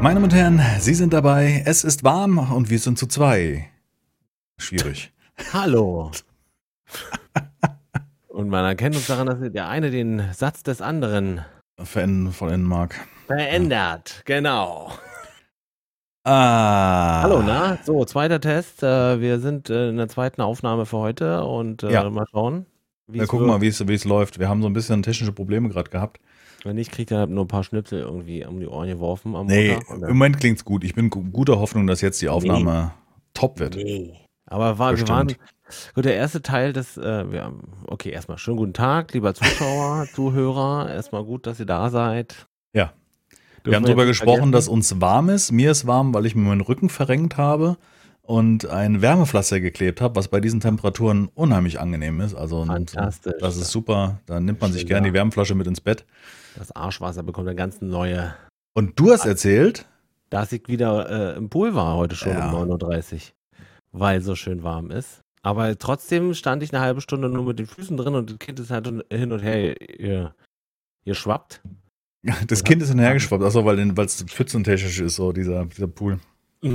Meine Damen und Herren, Sie sind dabei. Es ist warm und wir sind zu zwei. Schwierig. Hallo. und man erkennt uns daran, dass der eine den Satz des anderen vollenden mag. verändert. Genau. Ah. Hallo, na? So, zweiter Test. Äh, wir sind äh, in der zweiten Aufnahme für heute und äh, Ja. mal schauen. wie Ja, es guck wird. mal, wie es läuft. Wir haben so ein bisschen technische Probleme gerade gehabt. Wenn nicht, kriegt er nur ein paar Schnipsel irgendwie um die Ohren geworfen am Nee, Montag. und im Moment klingt's gut. Ich bin gu- guter Hoffnung, dass jetzt die Aufnahme top wird. Nee. Aber war, wir waren, gut, der erste Teil des, äh, wir, okay, erstmal schönen guten Tag, lieber Zuschauer, Zuhörer. Erstmal gut, dass ihr da seid. Ja. Dürfen Wir haben darüber gesprochen, dass vergessen. uns warm ist. Mir ist warm, weil ich mir meinen Rücken verrenkt habe und ein Wärmepflaster geklebt habe, was bei diesen Temperaturen unheimlich angenehm ist. Also Fantastisch. das ist super. Da nimmt man sich gerne die Wärmflasche mit ins Bett. Das Arschwasser bekommt eine ganz neue, Und du hast erzählt, dass ich wieder äh, im Pool war heute schon Ja. um 9.30 Uhr, weil so schön warm ist. Aber trotzdem stand ich eine halbe Stunde nur mit den Füßen drin und das Kind ist halt hin und her ihr, ihr schwappt. das Kind ist hinhergeschwappt, achso, weil es pfützentechnisch ist, so dieser, dieser Pool.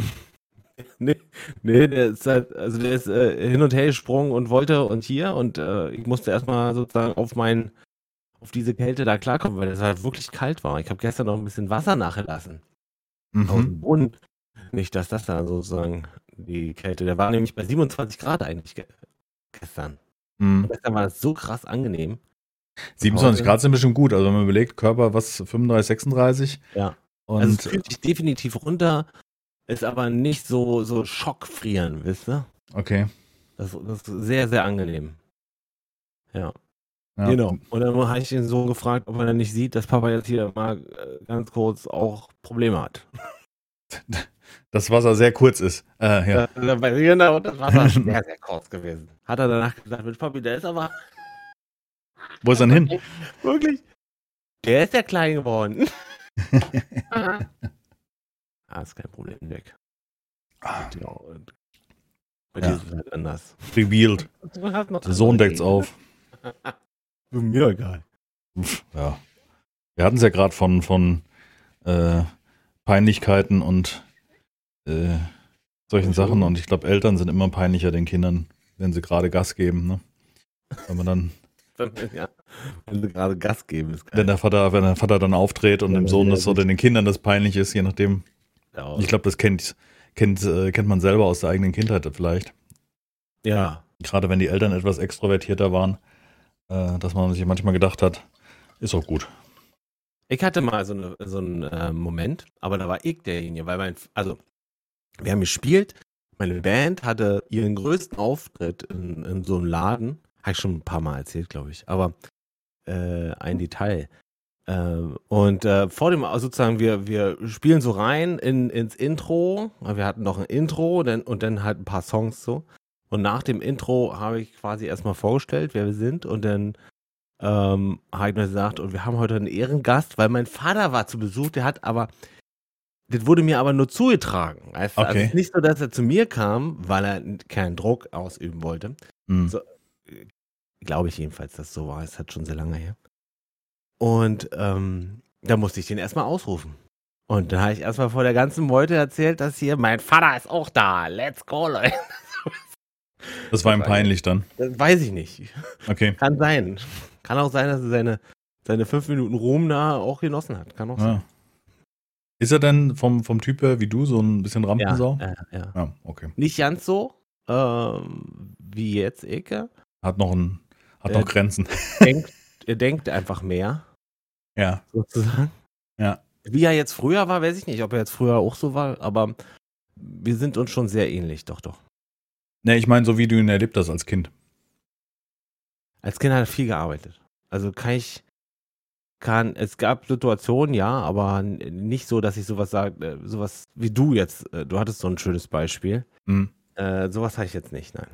Nee, nee, der ist halt, also der ist äh, hin und her gesprungen und wollte und hier und äh, ich musste erstmal sozusagen auf meinen, auf diese Kälte da klarkommen, weil es halt wirklich kalt war. Ich habe gestern noch ein bisschen Wasser nachgelassen aus Mhm. dem Brunnen. Nicht, dass das dann sozusagen die Kälte, der war nämlich bei 27 Grad eigentlich ge gestern. Mhm. Gestern war das so krass angenehm. 27 Heute- Grad sind bestimmt gut. Also wenn man überlegt, Körper was 35, 36 Ja. und also es fühlt sich definitiv runter, ist aber nicht so, so Schockfrieren, wisst ihr? okay. Das, das ist sehr, sehr angenehm. Ja. Ja. Genau. Und dann habe ich den Sohn gefragt, ob er dann nicht sieht, dass Papa jetzt hier mal äh, ganz kurz auch Probleme hat. Das Wasser sehr kurz ist. Äh, ja. Ja. Genau, das war sehr, sehr kurz gewesen. Hat er danach gesagt, Mensch, Papi, der ist aber Wo ist er denn hin? wirklich, der ist ja klein geworden. ah, ist kein Problem, weg. Ja, und bei Ja. dir ist es halt anders. Revealed. Der Sohn deckt's auf. Mir egal. Ja. Wir hatten es ja gerade von, von äh, Peinlichkeiten und äh, solchen Sachen. Und ich glaube, Eltern sind immer peinlicher den Kindern, wenn sie gerade Gas geben. Ne? Wenn man dann, Ja, wenn sie gerade Gas geben, ist geil. wenn der Vater, wenn der Vater dann auftritt und Ja, dem Sohn ja, das oder den Kindern das peinlich ist, je nachdem. Ja, Ich glaube, das kennt, kennt, äh, kennt man selber aus der eigenen Kindheit vielleicht. ja. Gerade wenn die Eltern etwas extrovertierter waren, äh, dass man sich manchmal gedacht hat, ist auch gut. Ich hatte mal so, eine, so einen äh, Moment, aber da war ich derjenige, weil mein, also, wir haben gespielt, meine Band hatte ihren größten Auftritt in, in so einem Laden, habe ich schon ein paar Mal erzählt, glaube ich, aber äh, ein Detail. Ähm, und äh, vor dem, also sozusagen, wir, wir spielen so rein in, ins Intro, wir hatten noch ein Intro dann, und dann halt ein paar Songs so. Und nach dem Intro habe ich quasi erstmal vorgestellt, wer wir sind und dann ähm, habe ich mir gesagt, und wir haben heute einen Ehrengast, weil mein Vater war zu Besuch, der hat aber, das wurde mir aber nur zugetragen. Also Okay. es ist nicht so, dass er zu mir kam, weil er keinen Druck ausüben wollte. Hm. So. Glaube ich jedenfalls, dass so war. Es hat schon sehr lange her. Und ähm, da musste ich den erstmal ausrufen. Und dann habe ich erstmal vor der ganzen Meute erzählt, dass hier mein Vater ist auch da. Let's go, Leute. Das war ihm peinlich dann. Das weiß ich nicht. Okay. Kann sein. Kann auch sein, dass er seine, seine fünf Minuten Ruhm da auch genossen hat. Kann auch sein. Ja. Ist er denn vom, vom Typ her wie du, so ein bisschen Ja, Rampensau? ja, ja. Ja, okay. Nicht ganz so, ähm, wie jetzt Eke. Hat noch, ein, hat Äh, noch Grenzen. Denkt, er denkt einfach mehr, Ja. sozusagen. Ja. Wie er jetzt früher war, weiß ich nicht, ob er jetzt früher auch so war, aber wir sind uns schon sehr ähnlich, doch, doch. Ne, ich meine, so wie du ihn erlebt hast als Kind. Als Kind hat er viel gearbeitet. Also kann ich, kann, es gab Situationen, ja, aber nicht so, dass ich sowas sage, äh, sowas wie du jetzt, äh, du hattest so ein schönes Beispiel. Hm. Äh, sowas hatte ich jetzt nicht, nein.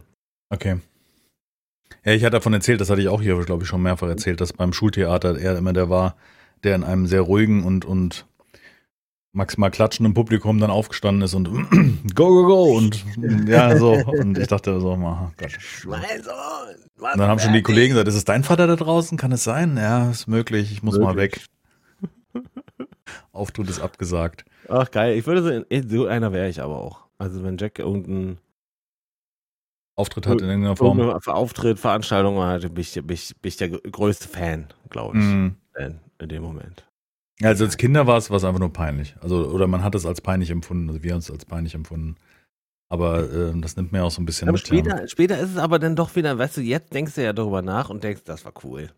Okay. Ja, ich hatte davon erzählt, das hatte ich auch hier, glaube ich, schon mehrfach erzählt, dass beim Schultheater er immer der war, der in einem sehr ruhigen und, und maximal klatschenden Publikum dann aufgestanden ist und go, go, go und ja, so. Und ich dachte so, oh Gott. Mein Sohn! Und dann haben schon die Kollegen gesagt, ist es dein Vater da draußen? Kann es sein? Ja, ist möglich, ich muss mal weg. Auftritt ist abgesagt. Ach geil, ich würde so, so einer wäre ich aber auch. Also wenn Jack irgendeinen Auftritt hat in irgendeiner Form. Auftritt, Veranstaltung hat, bin ich, bin ich, bin ich der größte Fan, glaube ich, in, in dem Moment. Ja, also als Kinder war es einfach nur peinlich. Also, oder man hat es als peinlich empfunden. Also wir haben es als peinlich empfunden. Aber ähm, das nimmt mir auch so ein bisschen Aber mit. ja. später, später ist es aber dann doch wieder, weißt du, jetzt denkst du ja darüber nach und denkst, das war cool.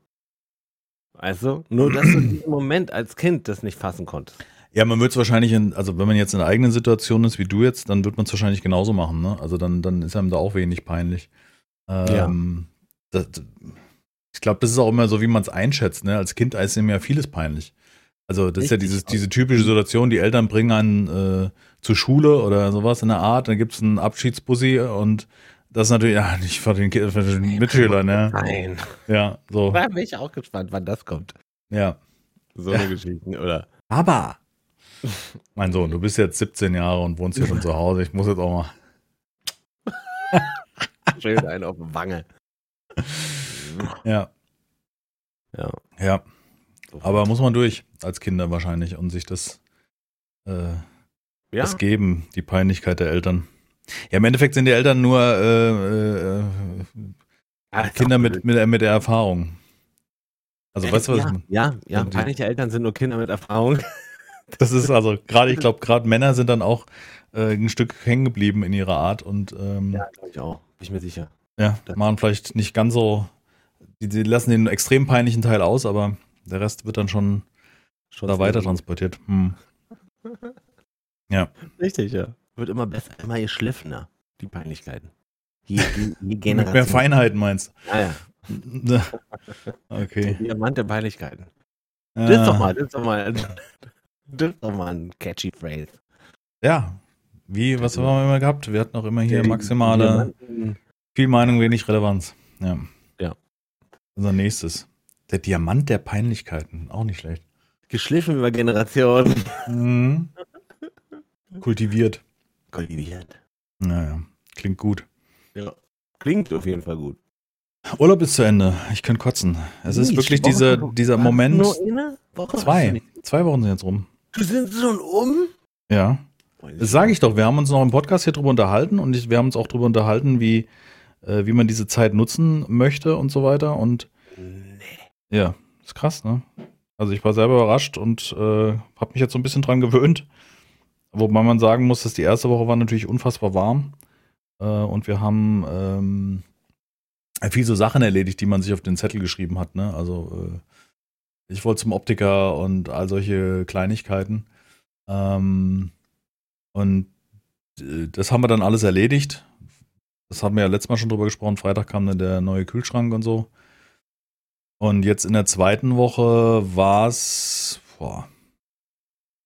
Weißt du? Nur, dass du diesem Moment als Kind das nicht fassen konntest. Ja, man wird es wahrscheinlich, in, also wenn man jetzt in einer eigenen Situation ist wie du jetzt, dann wird man es wahrscheinlich genauso machen. Ne? Also dann, dann ist einem da auch wenig peinlich. Ähm, das, ich glaube, das ist auch immer so, wie man es einschätzt. Ne? Als Kind ist ihm ja vieles peinlich. Also das ist ja Richtig. dieses, diese typische Situation, die Eltern bringen einen äh, zur Schule oder sowas in der Art, dann gibt es einen Abschiedsbussi und das ist natürlich, ja, nicht für den, für den Mitschüler, ne? Nein. Ja, so. Da bin ich auch gespannt, wann das kommt. Ja. So eine Geschichten, oder? Aber, mein Sohn, du bist jetzt 17 Jahre und wohnst hier schon zu Hause. Ich muss jetzt auch mal. Schön einen auf die Wange. Ja, Ja. ja. Aber muss man durch als Kinder wahrscheinlich und sich das, äh, ja. das geben, die Peinlichkeit der Eltern. Ja, im Endeffekt sind die Eltern nur äh, äh, ist Kinder auch mit, blöd. mit, mit der Erfahrung. Also, weißt du, was ja, ich meine? ja, ja, die- peinliche Eltern sind nur Kinder mit Erfahrung. Das ist also gerade, ich glaube, gerade Männer sind dann auch äh, ein Stück hängen geblieben in ihrer Art und ähm, Ja, glaube ich auch. Bin ich mir sicher. Ja, machen vielleicht nicht ganz so, die, die lassen den extrem peinlichen Teil aus, aber der Rest wird dann schon Schon da weiter transportiert. Hm. Richtig, ja. Wird immer besser, immer geschliffener, die Peinlichkeiten. Je, je, je Generation. mehr Feinheiten meinst Ja, ja. du? Okay. Diamant der Peinlichkeiten. Äh, Das ist doch mal, das ist doch mal, das ist doch mal ein catchy Phrase. Ja, wie, was haben wir immer gehabt? Wir hatten auch immer hier Der maximale, Diamanten- viel Meinung, wenig Relevanz. Ja. Ja. Unser nächstes. Der Diamant der Peinlichkeiten, auch nicht schlecht. Geschliffen über Generationen. Mhm. Kultiviert. Kultiviert. Naja, klingt gut. Ja. Klingt auf jeden Fall gut. Urlaub ist zu Ende. Ich könnte kotzen. Es ist wirklich Woche- dieser, dieser? Moment. Nur eine Woche? Zwei. Zwei Wochen sind jetzt rum. Du sind schon um? Ja. Das sage ich doch. Wir haben uns noch im Podcast hier drüber unterhalten und ich, wir haben uns auch drüber unterhalten, wie, äh, wie man diese Zeit nutzen möchte und so weiter. Und. Ja, ist krass, ne? Also ich war selber überrascht und äh, habe mich jetzt so ein bisschen dran gewöhnt. Wobei man sagen muss, dass die erste Woche war natürlich unfassbar warm. Äh, und wir haben ähm, viel so Sachen erledigt, die man sich auf den Zettel geschrieben hat, ne? Also äh, ich wollte zum Optiker und all solche Kleinigkeiten. Ähm, und äh, das haben wir dann alles erledigt. Das haben wir ja letztes Mal schon drüber gesprochen. Freitag kam dann der neue Kühlschrank und so. Und jetzt in der zweiten Woche war es, boah,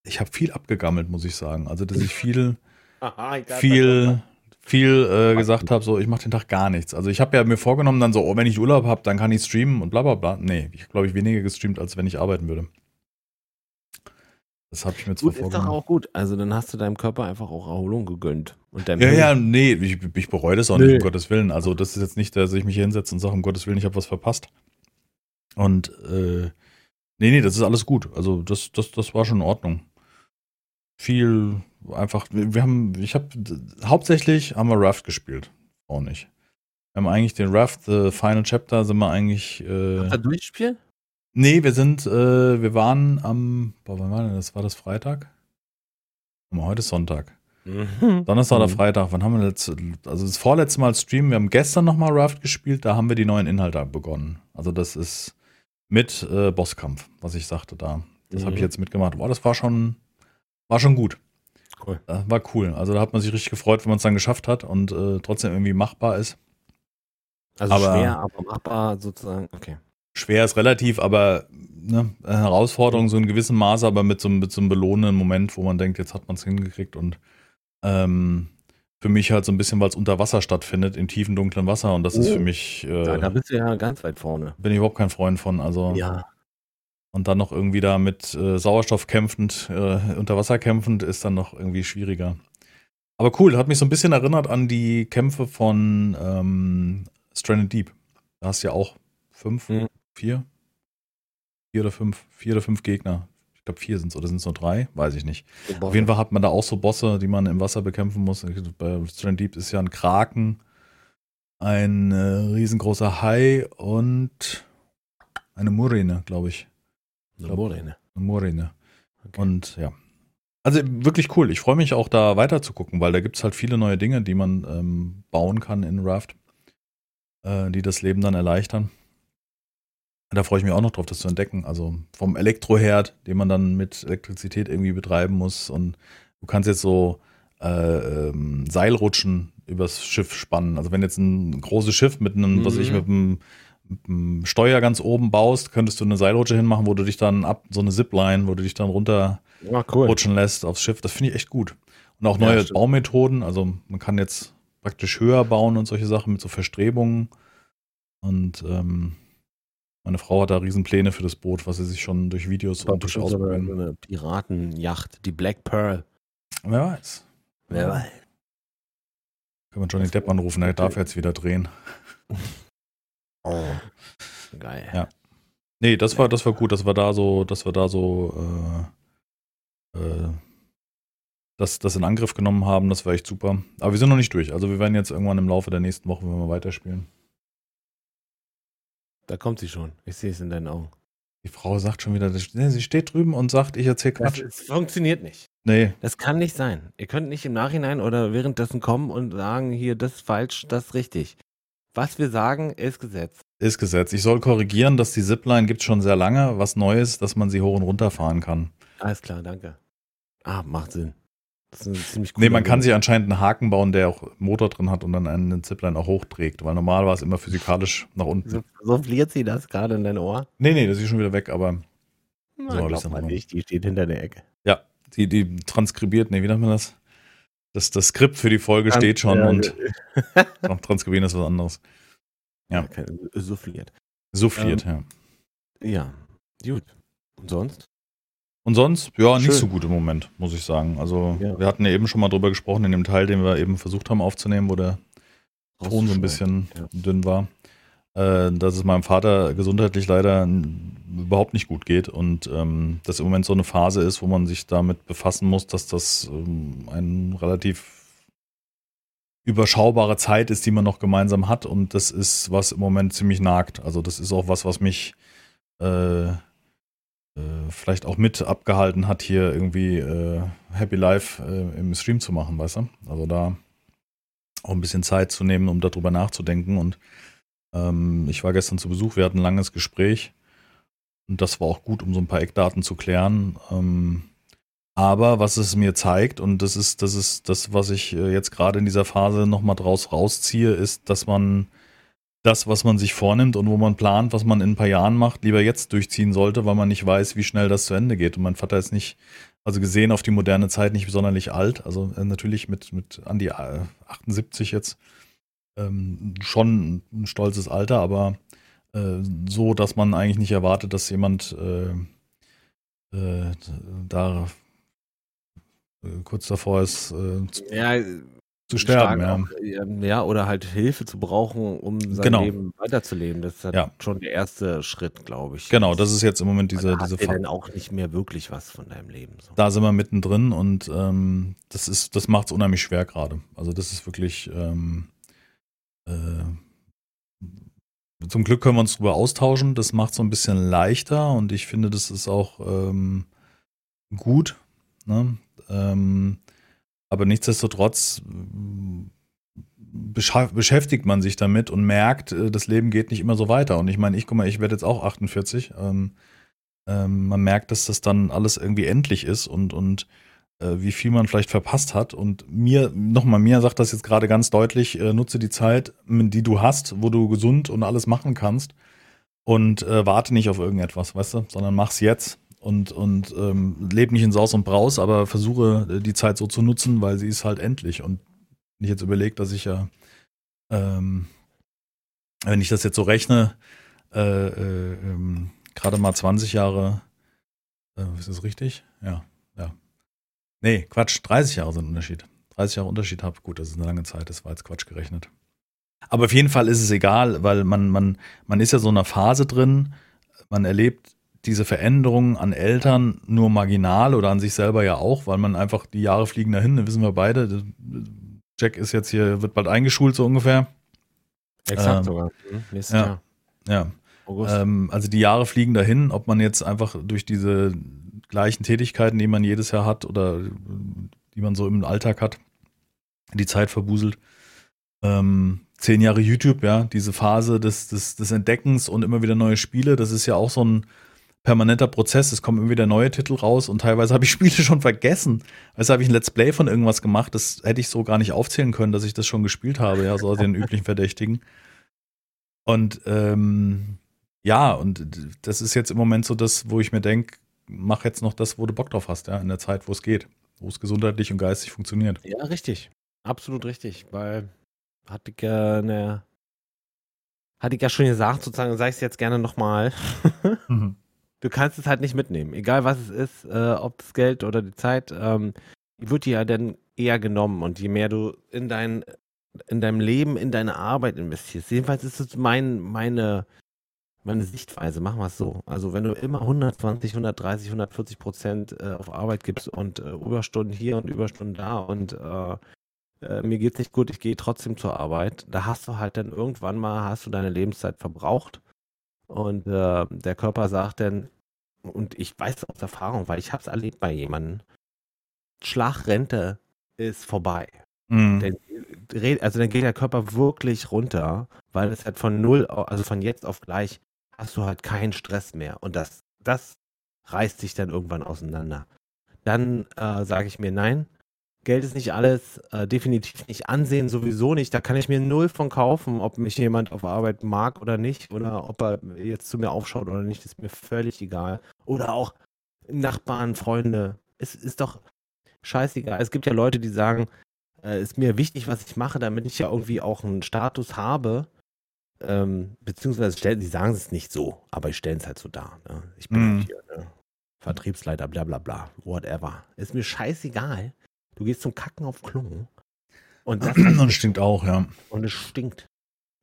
ich habe viel abgegammelt, muss ich sagen. Also, dass ich viel, Aha, ich glaub, viel, viel äh, gesagt habe, so, ich mache den Tag gar nichts. Also, ich habe ja mir vorgenommen, dann so, oh, wenn ich Urlaub habe, dann kann ich streamen und bla bla bla. Nee, ich glaube, ich weniger gestreamt, als wenn ich arbeiten würde. Das habe ich mir zwar Gut, ist doch vorgenommen. auch gut. Also dann hast du deinem Körper einfach auch Erholung gegönnt. Und deinem Ja, Hirn. ja, nee, ich, ich bereue das auch Nee. nicht, um Gottes Willen. Also, das ist jetzt nicht, dass ich mich hier hinsetze und sage, um Gottes Willen, ich habe was verpasst. Und, äh, nee, nee, das ist alles gut. Also, das, das, das war schon in Ordnung. Viel einfach, wir, wir haben, ich habe, hauptsächlich haben wir Raft gespielt. Auch nicht. Wir haben eigentlich den Raft, The Final Chapter, sind wir eigentlich, äh, ihr durchspielen? Nee, wir sind, äh, wir waren am, boah, wann war denn das? War das Freitag? Heute ist Sonntag. Mhm. Donnerstag oder Mhm. Freitag, wann haben wir das? Also das vorletzte Mal streamen, wir haben gestern nochmal Raft gespielt, da haben wir die neuen Inhalte begonnen. Also das ist mit äh, Bosskampf, was ich sagte da. Das habe ich Mhm. jetzt mitgemacht. Boah, das war schon, war schon gut. Cool. Äh, war cool. Also da hat man sich richtig gefreut, wenn man es dann geschafft hat und äh, trotzdem irgendwie machbar ist. Also Aber- schwer, aber machbar sozusagen. Okay. Schwer ist relativ, aber ne, eine Herausforderung so in gewissem Maße, aber mit so, einem- mit so einem belohnenden Moment, wo man denkt, jetzt hat man es hingekriegt und ähm, für mich halt so ein bisschen, weil es unter Wasser stattfindet, im tiefen, dunklen Wasser und das ist Oh. für mich, Ja, äh, da bist du ja ganz weit vorne. bin ich überhaupt kein Freund von. Also Ja. und dann noch irgendwie da mit äh, Sauerstoff kämpfend, äh, unter Wasser kämpfend, ist dann noch irgendwie schwieriger. Aber cool, hat mich so ein bisschen erinnert an die Kämpfe von ähm, Stranded Deep. Da hast du ja auch fünf, Mhm. vier, vier oder fünf, vier oder fünf Gegner. Ich glaube vier sind es oder sind es nur drei? Weiß ich nicht. Auf jeden Fall hat man da auch so Bosse, die man im Wasser bekämpfen muss. Bei Strand Deep ist ja ein Kraken, ein äh, riesengroßer Hai und eine Murine, glaube ich. Eine Murine. Eine Murine. Okay. Und ja. Also wirklich cool. Ich freue mich auch da weiter zu gucken, weil da gibt es halt viele neue Dinge, die man ähm, bauen kann in Raft, äh, die das Leben dann erleichtern. Da freue ich mich auch noch drauf, das zu entdecken. Also vom Elektroherd, den man dann mit Elektrizität irgendwie betreiben muss. Und du kannst jetzt so äh, ähm, Seilrutschen übers Schiff spannen. Also wenn jetzt ein großes Schiff mit einem, mhm. was ich, mit einem, Steuer ganz oben baust, könntest du eine Seilrutsche hinmachen, wo du dich dann ab, so eine Zipline, wo du dich dann runter ja, cool. rutschen lässt aufs Schiff. Das finde ich echt gut. Und auch neue ja, Baumethoden. Also man kann jetzt praktisch höher bauen und solche Sachen mit so Verstrebungen. Und ähm, meine Frau hat da Riesenpläne für das Boot, was sie sich schon durch Videos und durch Ausprobieren. Eine Piratenjacht, die Black Pearl. Wer weiß. Wer weiß. Können wir Johnny Depp anrufen, er darf jetzt wieder drehen. Oh. Geil. Ja. Nee, das war, das war gut, dass wir da so, dass wir da so äh, äh, das, das in Angriff genommen haben, das war echt super. Aber wir sind noch nicht durch. Also wir werden jetzt irgendwann im Laufe der nächsten Woche, wenn wir weiterspielen. Da kommt sie schon. Ich sehe es in deinen Augen. Die Frau sagt schon wieder, sie steht drüben und sagt, ich erzähle Quatsch. Das, funktioniert nicht. Nee. Das kann nicht sein. Ihr könnt nicht im Nachhinein oder währenddessen kommen und sagen, hier, das ist falsch, das ist richtig. Was wir sagen, ist Gesetz. Ist Gesetz. Ich soll korrigieren, dass die Zipline gibt schon sehr lange. Was Neues, dass man sie hoch und runter fahren kann. Alles klar, danke. Ah, macht Sinn. Das ist eine ziemlich coole Nee, man kann sich anscheinend einen Haken bauen, der auch Motor drin hat und dann einen Zipline auch hochträgt, weil normal war es immer physikalisch nach unten. So, so fliert sie das gerade in dein Ohr? Nee, nee, das ist schon wieder weg, aber. Na, so glaub mal nicht, die steht hinter der Ecke. Ja, die, die transkribiert, nee, wie nennt man das? Das, das Skript für die Folge Trans steht schon ja, und noch transkribieren ist was anderes. Ja. Okay, souffliert. Souffliert, ähm, ja. Ja, gut. Und sonst? Und sonst, ja, Schön. nicht so gut im Moment, muss ich sagen. Also, ja. wir hatten ja eben schon mal drüber gesprochen, in dem Teil, den wir eben versucht haben aufzunehmen, wo der Ton so ein bisschen ja. dünn war, äh, dass es meinem Vater gesundheitlich leider überhaupt nicht gut geht und ähm, das im Moment so eine Phase ist, wo man sich damit befassen muss, dass das ähm, ein relativ überschaubare Zeit ist, die man noch gemeinsam hat und das ist, was im Moment ziemlich nagt. Also das ist auch was, was mich äh, vielleicht auch mit abgehalten hat, hier irgendwie äh, Happy Life äh, im Stream zu machen, weißt du? Also da auch ein bisschen Zeit zu nehmen, um darüber nachzudenken. Und ähm, ich war gestern zu Besuch, wir hatten ein langes Gespräch und das war auch gut, um so ein paar Eckdaten zu klären. Ähm, aber was es mir zeigt, und das ist, das ist das, was ich äh, jetzt gerade in dieser Phase nochmal draus rausziehe, ist, dass man das, was man sich vornimmt und wo man plant, was man in ein paar Jahren macht, lieber jetzt durchziehen sollte, weil man nicht weiß, wie schnell das zu Ende geht. Und mein Vater ist nicht, also gesehen auf die moderne Zeit, nicht besonders alt. Also äh, natürlich mit, mit an die 78 jetzt ähm, schon ein stolzes Alter, aber äh, so, dass man eigentlich nicht erwartet, dass jemand äh, äh, da äh, kurz davor ist. Äh, ja, zu sterben, ja. Auch, ja. Oder halt Hilfe zu brauchen, um sein genau. Leben weiterzuleben. Das ist halt ja. schon der erste Schritt, glaube ich. Genau, das ist jetzt im Moment diese, diese Phase. dann auch nicht mehr wirklich was von deinem Leben. So. Da sind wir mittendrin und ähm, das ist, das macht es unheimlich schwer gerade. Also das ist wirklich ähm, äh, zum Glück können wir uns darüber austauschen. Das macht es so ein bisschen leichter und ich finde, das ist auch ähm, gut. Ne? Ähm, aber nichtsdestotrotz beschäftigt man sich damit und merkt, äh, das Leben geht nicht immer so weiter. Und ich meine, ich guck mal, ich werde jetzt auch 48. Ähm, ähm, man merkt, dass das dann alles irgendwie endlich ist und, und äh, wie viel man vielleicht verpasst hat. Und mir, nochmal, mir sagt das jetzt gerade ganz deutlich, äh, nutze die Zeit, die du hast, wo du gesund und alles machen kannst und äh, warte nicht auf irgendetwas, weißt du, sondern mach's jetzt und, und ähm, lebe nicht in Saus und Braus, aber versuche äh, die Zeit so zu nutzen, weil sie ist halt endlich. Und wenn ich jetzt überlege, dass ich ja, ähm, wenn ich das jetzt so rechne, äh, äh, ähm, gerade mal 20 Jahre, äh, ist das richtig? Ja, ja. Nee, Quatsch, 30 Jahre sind Unterschied. 30 Jahre Unterschied habe, gut, das ist eine lange Zeit, das war jetzt Quatsch gerechnet. Aber auf jeden Fall ist es egal, weil man, man, man ist ja so in einer Phase drin, man erlebt diese Veränderungen an Eltern nur marginal oder an sich selber ja auch, weil man einfach die Jahre fliegen dahin, das wissen wir beide. Jack ist jetzt hier, wird bald eingeschult, so ungefähr. Exakt ähm, sogar. Hm, nächstes ja, Jahr. Ja. Ähm, also die Jahre fliegen dahin, ob man jetzt einfach durch diese gleichen Tätigkeiten, die man jedes Jahr hat oder die man so im Alltag hat, die Zeit verbuselt. Ähm, zehn Jahre YouTube, ja, diese Phase des, des, des Entdeckens und immer wieder neue Spiele, das ist ja auch so ein permanenter Prozess. Es kommen immer wieder neue Titel raus und teilweise habe ich Spiele schon vergessen. Also habe ich ein Let's Play von irgendwas gemacht, das hätte ich so gar nicht aufzählen können, dass ich das schon gespielt habe, ja, so den üblichen Verdächtigen. Und ähm, ja, und das ist jetzt im Moment so das, wo ich mir denke, mach jetzt noch das, wo du Bock drauf hast, ja, in der Zeit, wo es geht, wo es gesundheitlich und geistig funktioniert. Ja, richtig. Absolut richtig, weil hatte ich ja eine, hatte ich ja schon gesagt, sozusagen, sage ich es jetzt gerne nochmal. mhm. Du kannst es halt nicht mitnehmen, egal was es ist, äh, ob das Geld oder die Zeit, ähm, wird dir ja dann eher genommen und je mehr du in dein, in deinem Leben, in deine Arbeit investierst. Jedenfalls ist es mein, meine, meine Sichtweise, machen wir es so. Also wenn du immer 120, 130, 140 Prozent äh, auf Arbeit gibst und äh, Überstunden hier und Überstunden da und äh, äh, mir geht's nicht gut, ich gehe trotzdem zur Arbeit. Da hast du halt dann irgendwann mal, hast du deine Lebenszeit verbraucht und äh, der Körper sagt dann, und ich weiß aus Erfahrung, weil ich habe es erlebt bei jemandem, Schlagrente ist vorbei. Mhm. Der, also dann geht der Körper wirklich runter, weil es halt von null, also von jetzt auf gleich, hast du halt keinen Stress mehr. Und das, das reißt sich dann irgendwann auseinander. Dann äh, sage ich mir, nein, Geld ist nicht alles, äh, definitiv nicht Ansehen, sowieso nicht. Da kann ich mir null von kaufen, ob mich jemand auf Arbeit mag oder nicht, oder ob er jetzt zu mir aufschaut oder nicht, ist mir völlig egal. Oder auch Nachbarn, Freunde. Es ist doch scheißegal. Es gibt ja Leute, die sagen, äh, ist mir wichtig, was ich mache, damit ich ja irgendwie auch einen Status habe. Ähm, beziehungsweise stellen, sie sagen es nicht so, aber ich stelle es halt so dar. Ne? Ich bin mm. hier, ne? Vertriebsleiter, bla bla bla, whatever. Ist mir scheißegal. Du gehst zum Kacken auf Klo. Und das und stinkt auch, ja. Und es stinkt.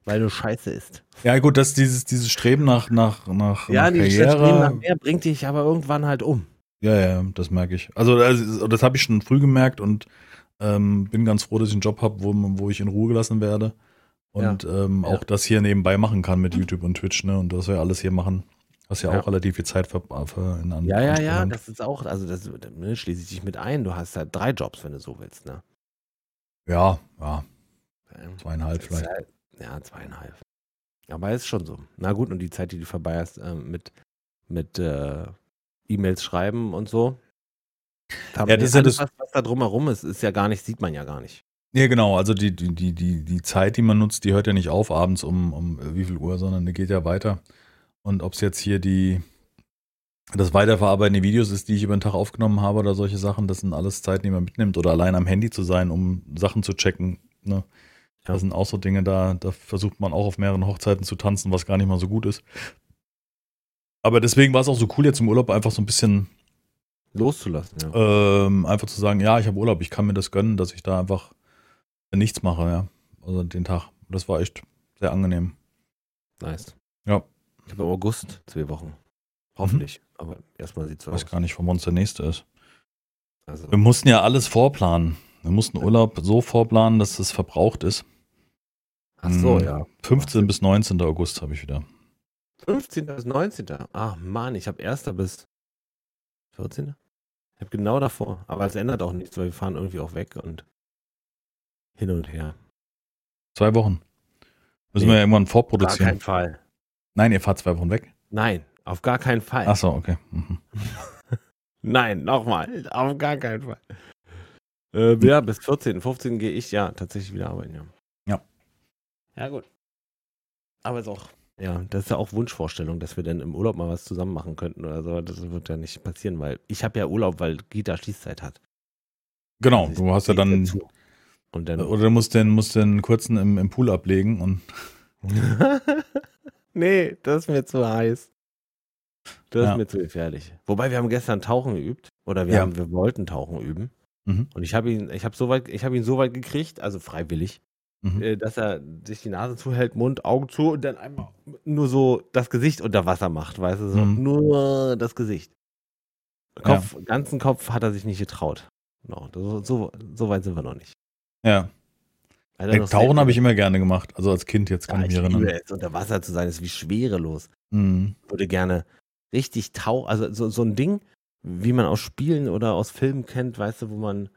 Weil du Scheiße isst. Ja, gut, dass dieses, dieses Streben nach, nach, nach, ja, nach Karriere. Streben nach mehr bringt dich aber irgendwann halt um. Ja, ja, das merke ich. Also, das, das habe ich schon früh gemerkt und ähm, bin ganz froh, dass ich einen Job habe, wo, wo ich in Ruhe gelassen werde. Und ja. ähm, auch ja. das hier nebenbei machen kann mit YouTube und Twitch, ne? Und das wir alles hier machen. Hast ja, ja, auch relativ viel Zeit für, für in an, Ja, ja, ja, das ist auch, also das ne, schließe ich dich mit ein. Du hast halt drei Jobs, wenn du so willst, ne? Ja, ja. Zweieinhalb vielleicht. Halt, ja, zweieinhalb. Aber ist schon so. Na gut, und die Zeit, die du vorbei hast äh, mit, mit äh, E-Mails schreiben und so. Ja, das ist ja das, was, was da drumherum ist, ist ja gar nicht, sieht man ja gar nicht. Ja, genau. Also die, die, die, die, die Zeit, die man nutzt, die hört ja nicht auf abends um, um wie viel Uhr, sondern die geht ja weiter. Und ob es jetzt hier die das Weiterverarbeiten der Videos ist, die ich über den Tag aufgenommen habe oder solche Sachen, das sind alles Zeiten, die man mitnimmt. Oder allein am Handy zu sein, um Sachen zu checken. Ne? Ja. Das sind auch so Dinge, da, da versucht man auch auf mehreren Hochzeiten zu tanzen, was gar nicht mal so gut ist. Aber deswegen war es auch so cool, jetzt im Urlaub einfach so ein bisschen loszulassen. Ja. Ähm, einfach zu sagen, ja, ich habe Urlaub, ich kann mir das gönnen, dass ich da einfach nichts mache, ja. Also den Tag. Das war echt sehr angenehm. Nice. Ja. Ich habe im August zwei Wochen. Hoffentlich. Mhm. Aber erstmal sieht es so aus. Ich weiß gar nicht, wann uns der nächste ist. Also. Wir mussten ja alles vorplanen. Wir mussten Urlaub so vorplanen, dass es verbraucht ist. Ach so, hm, ja. 15 bis 19. August habe ich wieder. 15. bis 19. Ach Mann, ich habe 1. bis 14. Ich habe genau davor. Aber es ändert auch nichts, weil wir fahren irgendwie auch weg und hin und her. Zwei Wochen. Müssen nee, wir ja irgendwann vorproduzieren. Gar keinen Fall. Nein, ihr fahrt zwei Wochen weg? Nein, auf gar keinen Fall. Ach so, okay. Mhm. Nein, nochmal, auf gar keinen Fall. Äh, ja, bis 14. 15 gehe ich ja tatsächlich wieder arbeiten, ja. Ja. Ja, gut. Aber ist auch, ja, das ist ja auch Wunschvorstellung, dass wir dann im Urlaub mal was zusammen machen könnten oder so. Das wird ja nicht passieren, weil ich habe ja Urlaub, weil Gita Schließzeit hat. Genau, also du hast ja dann. Und dann oder du musst den, musst den kurzen im, im Pool ablegen und. Nee, das ist mir zu heiß. Das ja. ist mir zu gefährlich. Wobei wir haben gestern Tauchen geübt oder wir ja. haben, wir wollten Tauchen üben. Mhm. Und ich habe ihn, ich habe so weit, ich habe ihn so weit gekriegt, also freiwillig. Mhm. äh, dass er sich die Nase zuhält, Mund, Augen zu und dann einmal nur so das Gesicht unter Wasser macht, weißt du, so Mhm. nur das Gesicht. Kopf, ganzen Kopf hat er sich nicht getraut. No, so, so, so weit sind wir noch nicht. Ja. Er noch Tauchen habe ich immer gerne gemacht. Also als Kind jetzt kann ja, ich mich ich erinnern. liebe es, unter Wasser zu sein, ist wie schwerelos. Mhm. würde gerne richtig tauchen, also so, so ein Ding, wie man aus Spielen oder aus Filmen kennt, weißt du, wo man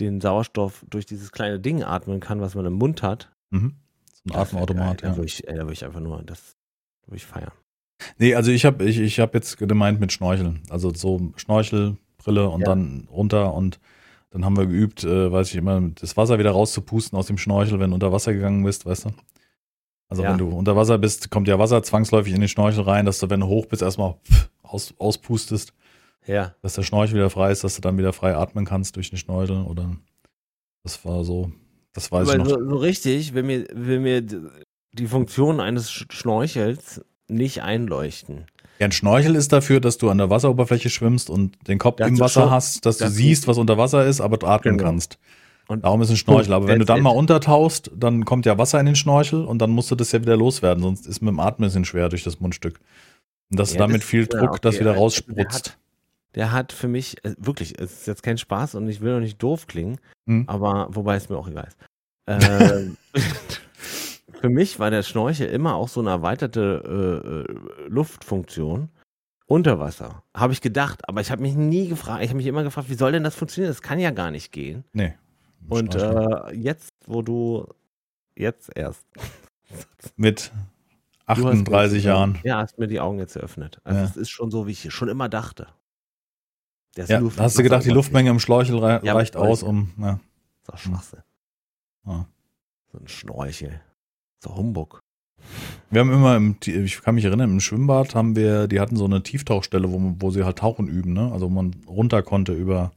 den Sauerstoff durch dieses kleine Ding atmen kann, was man im Mund hat. Mhm. So ein Atemautomat. Da ja. würde ich, ey, da würde ich einfach nur, das würde ich feiern. Nee, also ich habe ich, ich hab jetzt gemeint mit Schnorcheln. Also so Schnorchel, Brille und Ja. dann runter und dann haben wir geübt, äh, weiß ich immer, das Wasser wieder rauszupusten aus dem Schnorchel, wenn du unter Wasser gegangen bist, weißt du? Also Ja. wenn du unter Wasser bist, kommt ja Wasser zwangsläufig in den Schnorchel rein, dass du, wenn du hoch bist, erstmal aus, auspustest, Ja. dass der Schnorchel wieder frei ist, dass du dann wieder frei atmen kannst durch den Schnorchel oder das war so, das weiß ich Aber noch. so, so richtig, wenn mir, will mir die Funktion eines Sch- Schnorchels nicht einleuchten. Ja, ein Schnorchel ist dafür, dass du an der Wasseroberfläche schwimmst und den Kopf Das im Wasser hast, dass du das siehst, was unter Wasser ist, aber du atmen Genau. kannst. Und Darum ist ein Schnorchel. Aber wenn du dann mal untertauchst, dann kommt ja Wasser in den Schnorchel und dann musst du das ja wieder loswerden, sonst ist mit dem Atmen ein bisschen schwer durch das Mundstück. Und dass Ja, du damit das- viel Druck das okay, wieder also rausspritzt. der hat für mich, äh, wirklich, es ist jetzt kein Spaß und ich will auch nicht doof klingen, Hm. aber wobei es mir auch egal ist. Ähm, für mich war der Schnorchel immer auch so eine erweiterte äh, äh, Luftfunktion unter Wasser. Habe ich gedacht, aber ich habe mich nie gefragt, ich habe mich immer gefragt, wie soll denn das funktionieren? Das kann ja gar nicht gehen. Nee. Und äh, jetzt, wo du jetzt erst Mit Du hast mir 38 jetzt- Jahren. Ja, hast mir die Augen jetzt eröffnet. Also Ja. es ist schon so, wie ich schon immer dachte. Das Ja, Luft- hast du gedacht, die Luftmenge im Schnorchel rei Ja, reicht aus, um. Ja. Das ist doch Schwachsinn. Ja. So ein Schnorchel. So Humbug. Wir haben immer, im, ich kann mich erinnern, im Schwimmbad haben wir, die hatten so eine Tieftauchstelle, wo, wo sie halt tauchen üben, ne? Also wo man runter konnte über,